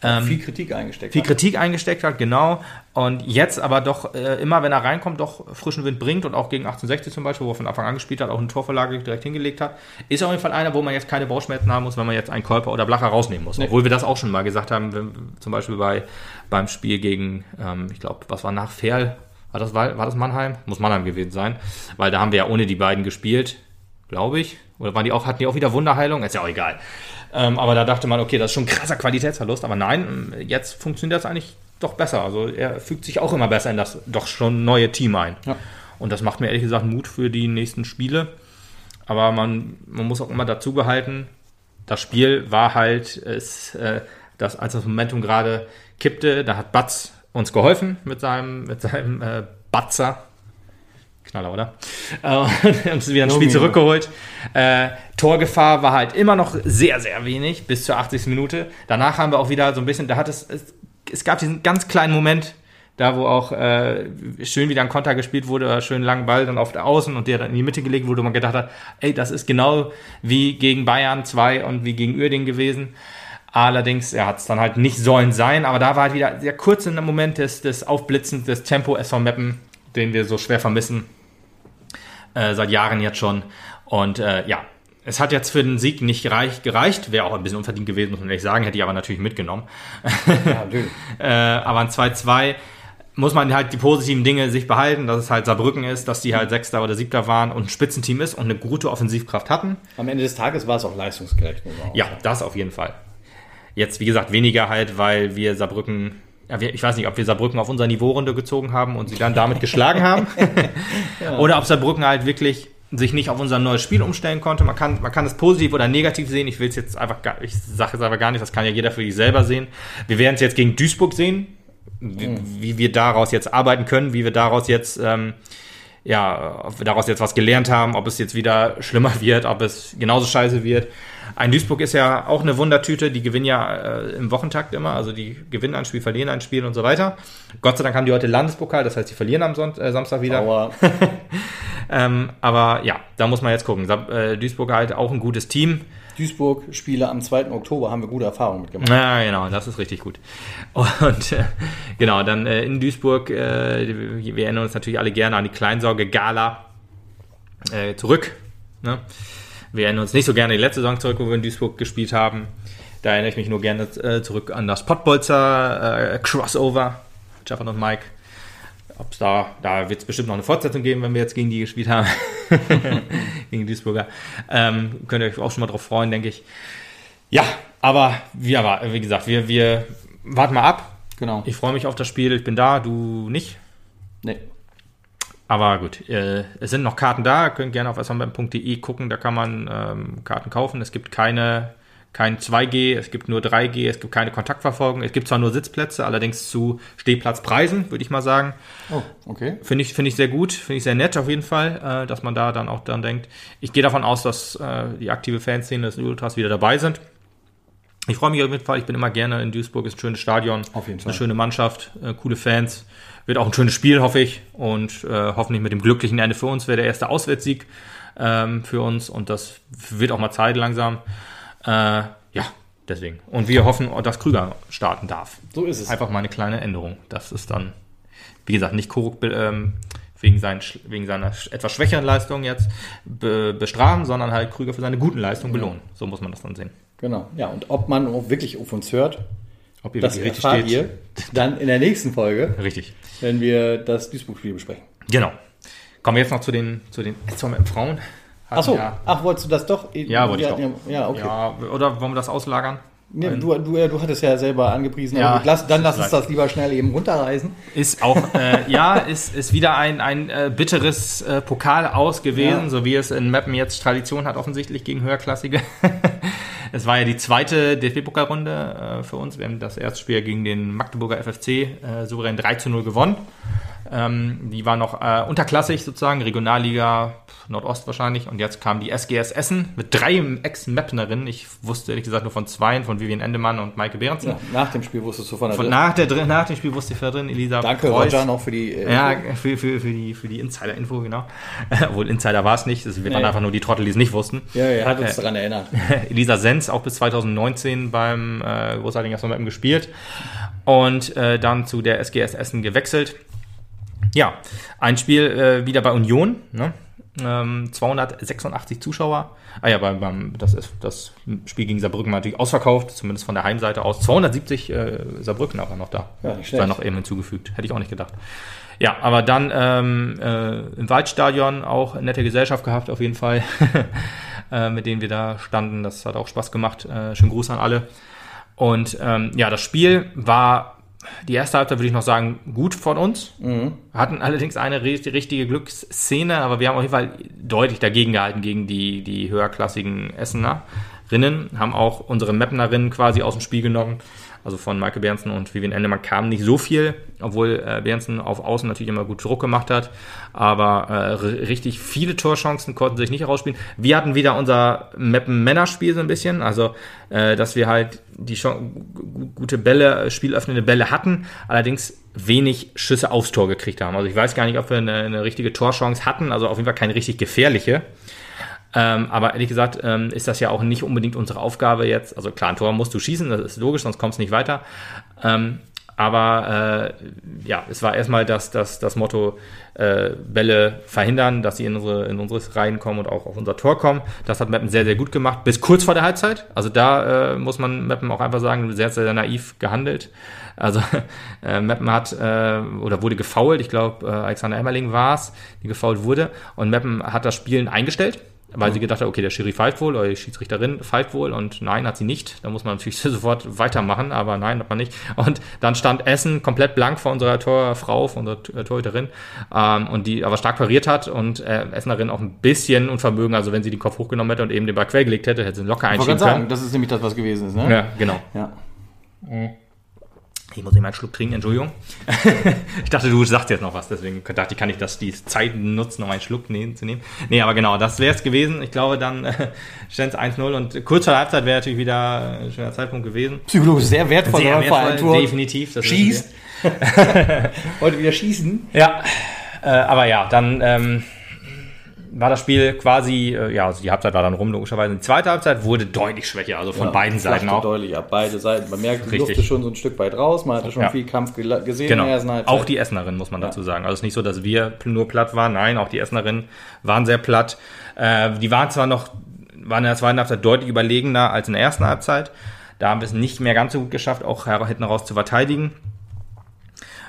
A: Ähm, viel Kritik eingesteckt
B: viel hat. Viel Kritik eingesteckt hat, genau. Und jetzt aber doch äh, immer, wenn er reinkommt, doch frischen Wind bringt und auch gegen 1860 zum Beispiel, wo er von Anfang an gespielt hat, auch eine Torverlage direkt hingelegt hat, ist auf jeden Fall einer, wo man jetzt keine Bauchschmerzen haben muss, wenn man jetzt einen Kolper oder Blacher rausnehmen muss. Nee. Obwohl wir das auch schon mal gesagt haben, wenn, zum Beispiel bei, beim Spiel gegen, ähm, ich glaube, was war nach Ferl, war das, war, war das Mannheim? Muss Mannheim gewesen sein, weil da haben wir ja ohne die beiden gespielt, glaube ich. Oder waren die auch, hatten die auch wieder Wunderheilung? Ist ja auch egal. Ähm, aber da dachte man, okay, das ist schon ein krasser Qualitätsverlust. Aber nein, jetzt funktioniert das eigentlich doch besser. Also er fügt sich auch immer besser in das doch schon neue Team ein. Ja. Und das macht mir ehrlich gesagt Mut für die nächsten Spiele. Aber man, man muss auch immer dazu behalten, das Spiel war halt, es, äh, das, als das Momentum gerade kippte, da hat Batz uns geholfen mit seinem, mit seinem äh, Batzer. Knaller, oder? Äh, und uns wieder ein Spiel zurückgeholt. Äh, Torgefahr war halt immer noch sehr, sehr wenig, bis zur 80. Minute. Danach haben wir auch wieder so ein bisschen, da hat es, es, es gab diesen ganz kleinen Moment, da wo auch äh, schön wieder ein Konter gespielt wurde, schön langen Ball dann auf der Außen und der dann in die Mitte gelegt wurde, wo man gedacht hat, ey, das ist genau wie gegen Bayern 2 und wie gegen Uerding gewesen. Allerdings, er hat es dann halt nicht sollen sein, aber da war halt wieder der kurze Moment des, des Aufblitzens des Tempo SV Meppen, den wir so schwer vermissen. Äh, seit Jahren jetzt schon. Und äh, ja, es hat jetzt für den Sieg nicht gereicht, gereicht. wäre auch ein bisschen unverdient gewesen, muss man ehrlich sagen, hätte ich aber natürlich mitgenommen. Ja, äh, aber ein 2-2 muss man halt die positiven Dinge sich behalten, dass es halt Saarbrücken ist, dass die halt Sechster oder Siebter waren und ein Spitzenteam ist und eine gute Offensivkraft hatten.
A: Am Ende des Tages war es auch leistungsgerecht.
B: Ja, das auf jeden Fall. Jetzt, wie gesagt, weniger halt, weil wir Saarbrücken, ich weiß nicht, ob wir Saarbrücken auf unser Niveau runtergezogen haben und sie dann damit geschlagen haben. ja. Oder ob Saarbrücken halt wirklich sich nicht auf unser neues Spiel umstellen konnte. Man kann, man kann es positiv oder negativ sehen. Ich will es jetzt einfach gar, ich sage es aber gar nicht, das kann ja jeder für sich selber sehen. Wir werden es jetzt gegen Duisburg sehen, wie, mhm. wie, wir daraus jetzt arbeiten können, wie wir daraus jetzt, ähm, ja, ob wir daraus jetzt was gelernt haben, ob es jetzt wieder schlimmer wird, ob es genauso scheiße wird. Ein Duisburg ist ja auch eine Wundertüte, die gewinnen ja äh, im Wochentakt immer, also die gewinnen ein Spiel, verlieren ein Spiel und so weiter. Gott sei Dank haben die heute Landespokal, das heißt, die verlieren am Sonnt äh, Samstag wieder. ähm, aber ja, da muss man jetzt gucken. Äh, Duisburg halt auch ein gutes Team.
A: Duisburg-Spiele am 2. Oktober haben wir gute Erfahrungen mitgemacht.
B: Ja, genau, das ist richtig gut. Und äh, genau, dann äh, in Duisburg, äh, wir erinnern uns natürlich alle gerne an die Kleinsorge-Gala äh, zurück. Ne? Wir erinnern uns nicht so gerne die letzte Saison zurück, wo wir in Duisburg gespielt haben. Da erinnere ich mich nur gerne äh, zurück an das Pottbolzer äh, Crossover. Stefan und Mike. Ob's da, da wird es bestimmt noch eine Fortsetzung geben, wenn wir jetzt gegen die gespielt haben. gegen die Duisburger. Ähm, könnt ihr euch auch schon mal drauf freuen, denke ich. Ja, aber wie, aber, wie gesagt, wir, wir warten mal ab. Genau. Ich freue mich auf das Spiel. Ich bin da, du nicht? Nee. Aber gut, äh, es sind noch Karten da. Ihr könnt gerne auf smb.de gucken, da kann man ähm, Karten kaufen. Es gibt keine, kein 2G, es gibt nur 3G, es gibt keine Kontaktverfolgung. Es gibt zwar nur Sitzplätze, allerdings zu Stehplatzpreisen, würde ich mal sagen. Oh, okay. Finde ich, finde ich sehr gut, finde ich sehr nett auf jeden Fall, äh, dass man da dann auch dann denkt. Ich gehe davon aus, dass äh, die aktive Fanszene des Ultras wieder dabei sind. Ich freue mich auf jeden Fall, ich bin immer gerne in Duisburg, ist ein schönes Stadion, auf jeden Fall. eine schöne Mannschaft, äh, coole Fans. Wird auch ein schönes Spiel, hoffe ich. Und äh, hoffentlich mit dem glücklichen Ende für uns wäre der erste Auswärtssieg ähm, für uns. Und das wird auch mal Zeit langsam. Äh, ja, deswegen. Und wir hoffen, dass Krüger starten darf. So ist es. Einfach mal eine kleine Änderung. Das ist dann, wie gesagt, nicht Koruk ähm, wegen, sein, wegen seiner etwas schwächeren Leistung jetzt be bestrafen, sondern halt Krüger für seine guten Leistungen belohnen. So muss man das dann sehen.
A: Genau. Ja, und ob man auch wirklich auf uns hört, ob ihr das richtig steht. ihr dann in der nächsten Folge.
B: Richtig.
A: Wenn wir das Duisburg-Spiel besprechen.
B: Genau. Kommen wir jetzt noch zu den, zu den Frauen.
A: Achso, ja, ach, wolltest du das doch?
B: Ja, wollte ich doch. Ja, okay. Ja, oder wollen wir das auslagern?
A: Nee, du, du, du hattest ja selber angepriesen, ja, lass, dann lass uns das lieber schnell eben runterreißen.
B: Ist auch, äh, ja, ist, ist wieder ein, ein äh, bitteres äh, Pokal aus gewesen, ja. so wie es in Mappen jetzt Tradition hat, offensichtlich gegen Höherklassige. Es war ja die zweite DFB-Pokalrunde äh, für uns. Wir haben das erste Spiel gegen den Magdeburger FFC äh, souverän 3 zu 0 gewonnen. Äh, Ähm, die war noch äh, unterklassig sozusagen, Regionalliga Nordost wahrscheinlich. Und jetzt kam die SGS Essen mit drei Ex-Mapnerinnen. Ich wusste ehrlich gesagt nur von zweien, von Vivian Endemann und Maike Behrensen. Ja,
A: nach dem Spiel wusstest du von der
B: von nach, der, nach dem Spiel wusste ich von drin, Elisa
A: Danke, Preuß. Roger, noch für die...
B: Äh, ja, für, für, für die, für die Insider-Info, genau. Obwohl Insider war es nicht. Wir waren einfach nur die Trottel, die es nicht wussten.
A: Ja, er hat uns äh, daran erinnert.
B: Elisa Sens, auch bis 2019 beim äh, großartigen Erstmal gespielt. Und äh, dann zu der SGS Essen gewechselt. Ja, ein Spiel äh, wieder bei Union. Ne? Ähm, 286 Zuschauer. Ah ja, beim, beim, das, ist, das Spiel gegen Saarbrücken war natürlich ausverkauft, zumindest von der Heimseite aus. 270 äh, Saarbrücken aber noch da. Ja, nicht. War noch eben hinzugefügt. Hätte ich auch nicht gedacht. Ja, aber dann ähm, äh, im Waldstadion auch nette Gesellschaft gehabt, auf jeden Fall, äh, mit denen wir da standen. Das hat auch Spaß gemacht. Äh, schönen Gruß an alle. Und ähm, ja, das Spiel war die erste Halbzeit würde ich noch sagen, gut von uns. Mhm. Hatten allerdings eine richtige Glücksszene, aber wir haben auf jeden Fall deutlich dagegen gehalten gegen die, die höherklassigen Essenerinnen. Haben auch unsere Mapnerinnen quasi aus dem Spiel genommen also von Michael Bernsen und Vivian Endemann kam nicht so viel, obwohl äh, Bernsen auf Außen natürlich immer gut Druck gemacht hat. Aber äh, richtig viele Torchancen konnten sich nicht herausspielen. Wir hatten wieder unser Mappen-Männerspiel so ein bisschen, also äh, dass wir halt die gute Bälle, spielöffnende Bälle hatten, allerdings wenig Schüsse aufs Tor gekriegt haben. Also ich weiß gar nicht, ob wir eine, eine richtige Torchance hatten, also auf jeden Fall keine richtig gefährliche. Ähm, aber ehrlich gesagt ähm, ist das ja auch nicht unbedingt unsere Aufgabe jetzt. Also klar, ein Tor musst du schießen, das ist logisch, sonst kommst du nicht weiter. Ähm, aber äh, ja, es war erstmal das, das, das Motto, äh, Bälle verhindern, dass sie in unsere, in unsere Reihen kommen und auch auf unser Tor kommen. Das hat Meppen sehr, sehr gut gemacht, bis kurz vor der Halbzeit. Also da äh, muss man Meppen auch einfach sagen, sehr, sehr naiv gehandelt. Also äh, Meppen hat äh, oder wurde gefault, ich glaube, äh, Alexander Emmerling war es, die gefault wurde. Und Meppen hat das Spielen eingestellt weil sie gedacht hat, okay, der Schiri pfeift wohl oder die Schiedsrichterin pfeift wohl und nein, hat sie nicht. Da muss man natürlich sofort weitermachen, aber nein, hat man nicht. Und dann stand Essen komplett blank vor unserer Torfrau, vor unserer äh, Torhüterin, ähm, und die aber stark pariert hat und äh, Essenerin auch ein bisschen Unvermögen, also wenn sie den Kopf hochgenommen hätte und eben den Ball quer gelegt hätte, hätte sie locker einschieben können. Sagen,
A: das ist nämlich das, was gewesen ist, ne?
B: Ja, genau. Ja. Mhm. Ich muss immer einen Schluck trinken, Entschuldigung. ich dachte, du sagst jetzt noch was, deswegen dachte ich, kann ich das die Zeit nutzen, um einen Schluck nehmen, zu nehmen. Nee, aber genau, das wäre es gewesen. Ich glaube, dann äh, stand es 1-0 und kurz vor der Halbzeit wäre natürlich wieder ein schöner Zeitpunkt gewesen.
A: Psychologisch sehr wertvoll,
B: sehr wertvoll definitiv.
A: Das Schießt. Heute wieder schießen.
B: Ja, äh, aber ja, dann ähm, war das Spiel quasi, äh, ja, also die Halbzeit war dann rum, logischerweise. Die zweite Halbzeit wurde deutlich schwächer, also von ja, beiden Seiten auch.
A: deutlich ab, beide Seiten. Man merkt, die. Luft ist schon so ein Stück weit raus, man hatte schon ja. viel Kampf gesehen
B: genau. in der ersten Halbzeit. Auch die Essenerin, muss man dazu sagen. Also es ist nicht so, dass wir nur platt waren, nein, auch die Essenerinnen waren sehr platt. Äh, die waren zwar noch, waren in der zweiten Halbzeit deutlich überlegener als in der ersten Halbzeit. Da haben wir es nicht mehr ganz so gut geschafft, auch hinten raus zu verteidigen.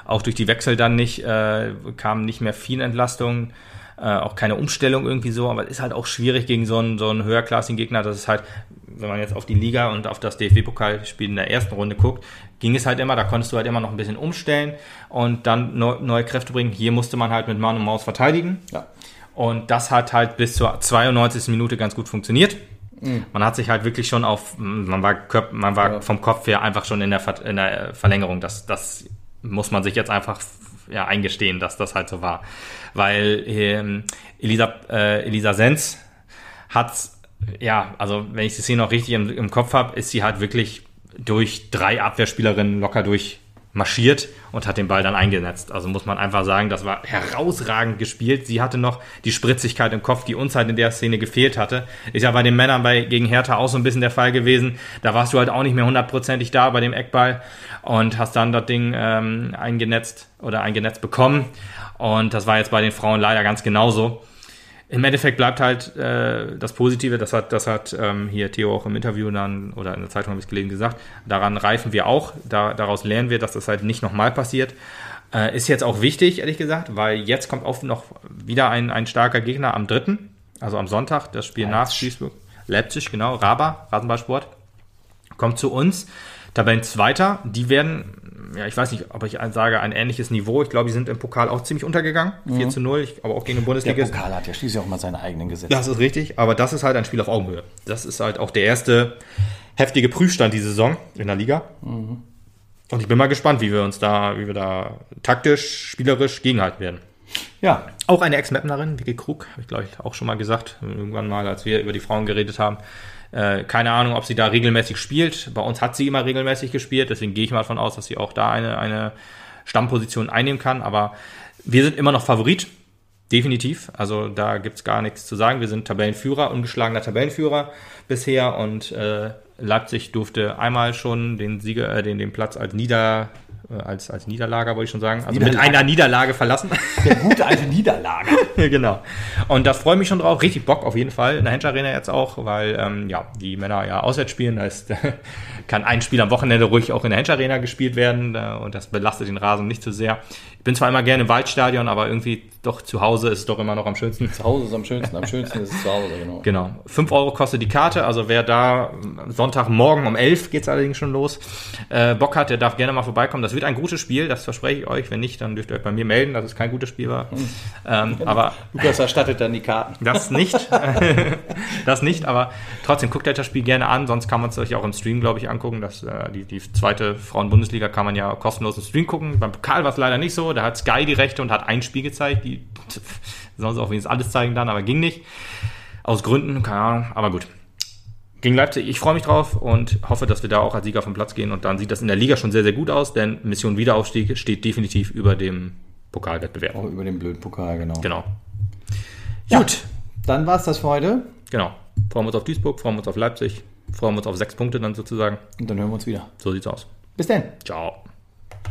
B: Auch durch die Wechsel dann nicht, äh, kam nicht mehr viel Entlastung äh, auch keine Umstellung irgendwie so, aber es ist halt auch schwierig gegen so einen, so einen höherklassigen Gegner. Das ist halt, wenn man jetzt auf die Liga und auf das DFB-Pokalspiel in der ersten Runde guckt, ging es halt immer, da konntest du halt immer noch ein bisschen umstellen und dann neu, neue Kräfte bringen. Hier musste man halt mit Mann und Maus verteidigen. Ja. Und das hat halt bis zur 92. Minute ganz gut funktioniert. Mhm. Man hat sich halt wirklich schon auf, man war, man war ja. vom Kopf her einfach schon in der, in der Verlängerung. Das, das muss man sich jetzt einfach ja, eingestehen, dass das halt so war. Weil ähm, Elisa, äh, Elisa Sens hat, ja, also wenn ich die Szene noch richtig im, im Kopf habe, ist sie halt wirklich durch drei Abwehrspielerinnen locker durch marschiert und hat den Ball dann eingenetzt. Also muss man einfach sagen, das war herausragend gespielt. Sie hatte noch die Spritzigkeit im Kopf, die uns halt in der Szene gefehlt hatte. Ist ja bei den Männern bei, gegen Hertha auch so ein bisschen der Fall gewesen. Da warst du halt auch nicht mehr hundertprozentig da bei dem Eckball und hast dann das Ding ähm, eingenetzt oder eingenetzt bekommen. Und das war jetzt bei den Frauen leider ganz genauso. Im Endeffekt bleibt halt äh, das Positive, das hat, das hat ähm, hier Theo auch im Interview dann oder in der Zeitung habe ich es gelesen gesagt, daran reifen wir auch, da, daraus lernen wir, dass das halt nicht nochmal passiert. Äh, ist jetzt auch wichtig, ehrlich gesagt, weil jetzt kommt auch noch wieder ein, ein starker Gegner am dritten, also am Sonntag, das Spiel Leipzig. nach Duisburg. Leipzig, genau, Raba, Rasenballsport, kommt zu uns. Tabellenzweiter, die werden ja, ich weiß nicht, ob ich sage, ein ähnliches Niveau. Ich glaube, die sind im Pokal auch ziemlich untergegangen. Mhm. 4 zu 0, ich, aber auch gegen den Bundesliga.
A: Der Pokal hat ja schließlich auch mal seine eigenen Gesetze.
B: Das ist richtig, aber das ist halt ein Spiel auf Augenhöhe. Das ist halt auch der erste heftige Prüfstand diese Saison in der Liga. Mhm. Und ich bin mal gespannt, wie wir uns da, wie wir da taktisch, spielerisch gegenhalten werden.
A: Ja,
B: Auch eine Ex-Mapnerin, Vicky Krug, habe ich glaube ich auch schon mal gesagt, irgendwann mal, als wir über die Frauen geredet haben. Äh, keine Ahnung, ob sie da regelmäßig spielt. Bei uns hat sie immer regelmäßig gespielt, deswegen gehe ich mal davon aus, dass sie auch da eine, eine Stammposition einnehmen kann. Aber wir sind immer noch Favorit, definitiv. Also da gibt's gar nichts zu sagen. Wir sind Tabellenführer, ungeschlagener Tabellenführer bisher und äh, Leipzig durfte einmal schon den Sieger, äh, den, den Platz als Nieder als, als Niederlager, wollte ich schon sagen. Also mit einer Niederlage verlassen.
A: der gute alte Niederlage.
B: genau. Und da freue ich mich schon drauf. Richtig Bock auf jeden Fall. In der Hensch Arena jetzt auch, weil ähm, ja, die Männer ja auswärts spielen. Da heißt, kann ein Spiel am Wochenende ruhig auch in der Hensch Arena gespielt werden. Äh, und das belastet den Rasen nicht zu sehr. Ich bin zwar immer gerne im Waldstadion, aber irgendwie doch zu Hause ist es doch immer noch am schönsten.
A: Zu Hause ist am schönsten. Am schönsten ist es zu Hause, genau.
B: Genau. 5 Euro kostet die Karte. Also wer da Sonntagmorgen um 11 geht's allerdings schon los, äh, Bock hat, der darf gerne mal vorbeikommen. Das wird ein gutes Spiel, das verspreche ich euch. Wenn nicht, dann dürft ihr euch bei mir melden, dass es kein gutes Spiel war. Ähm, aber
A: Lukas erstattet dann die Karten.
B: das nicht. das nicht, aber trotzdem guckt euch das Spiel gerne an, sonst kann man es euch auch im Stream, glaube ich, angucken. Das, äh, die, die zweite Frauen-Bundesliga kann man ja kostenlos im Stream gucken. Beim Pokal war es leider nicht so. Da hat Sky die Rechte und hat ein Spiel gezeigt. Die sie auch wenigstens alles zeigen dann, aber ging nicht. Aus Gründen, keine Ahnung, aber gut. Gegen Leipzig, ich freue mich drauf und hoffe, dass wir da auch als Sieger vom Platz gehen. Und dann sieht das in der Liga schon sehr, sehr gut aus, denn Mission Wiederaufstieg steht definitiv über dem Pokalwettbewerb.
A: Auch über den blöden Pokal, genau.
B: Genau.
A: Ja.
B: Gut.
A: Dann war's das für heute.
B: Genau. Freuen wir uns auf Duisburg, freuen wir uns auf Leipzig, freuen wir uns auf sechs Punkte dann sozusagen.
A: Und dann hören wir uns wieder.
B: So sieht's aus.
A: Bis dann.
B: Ciao.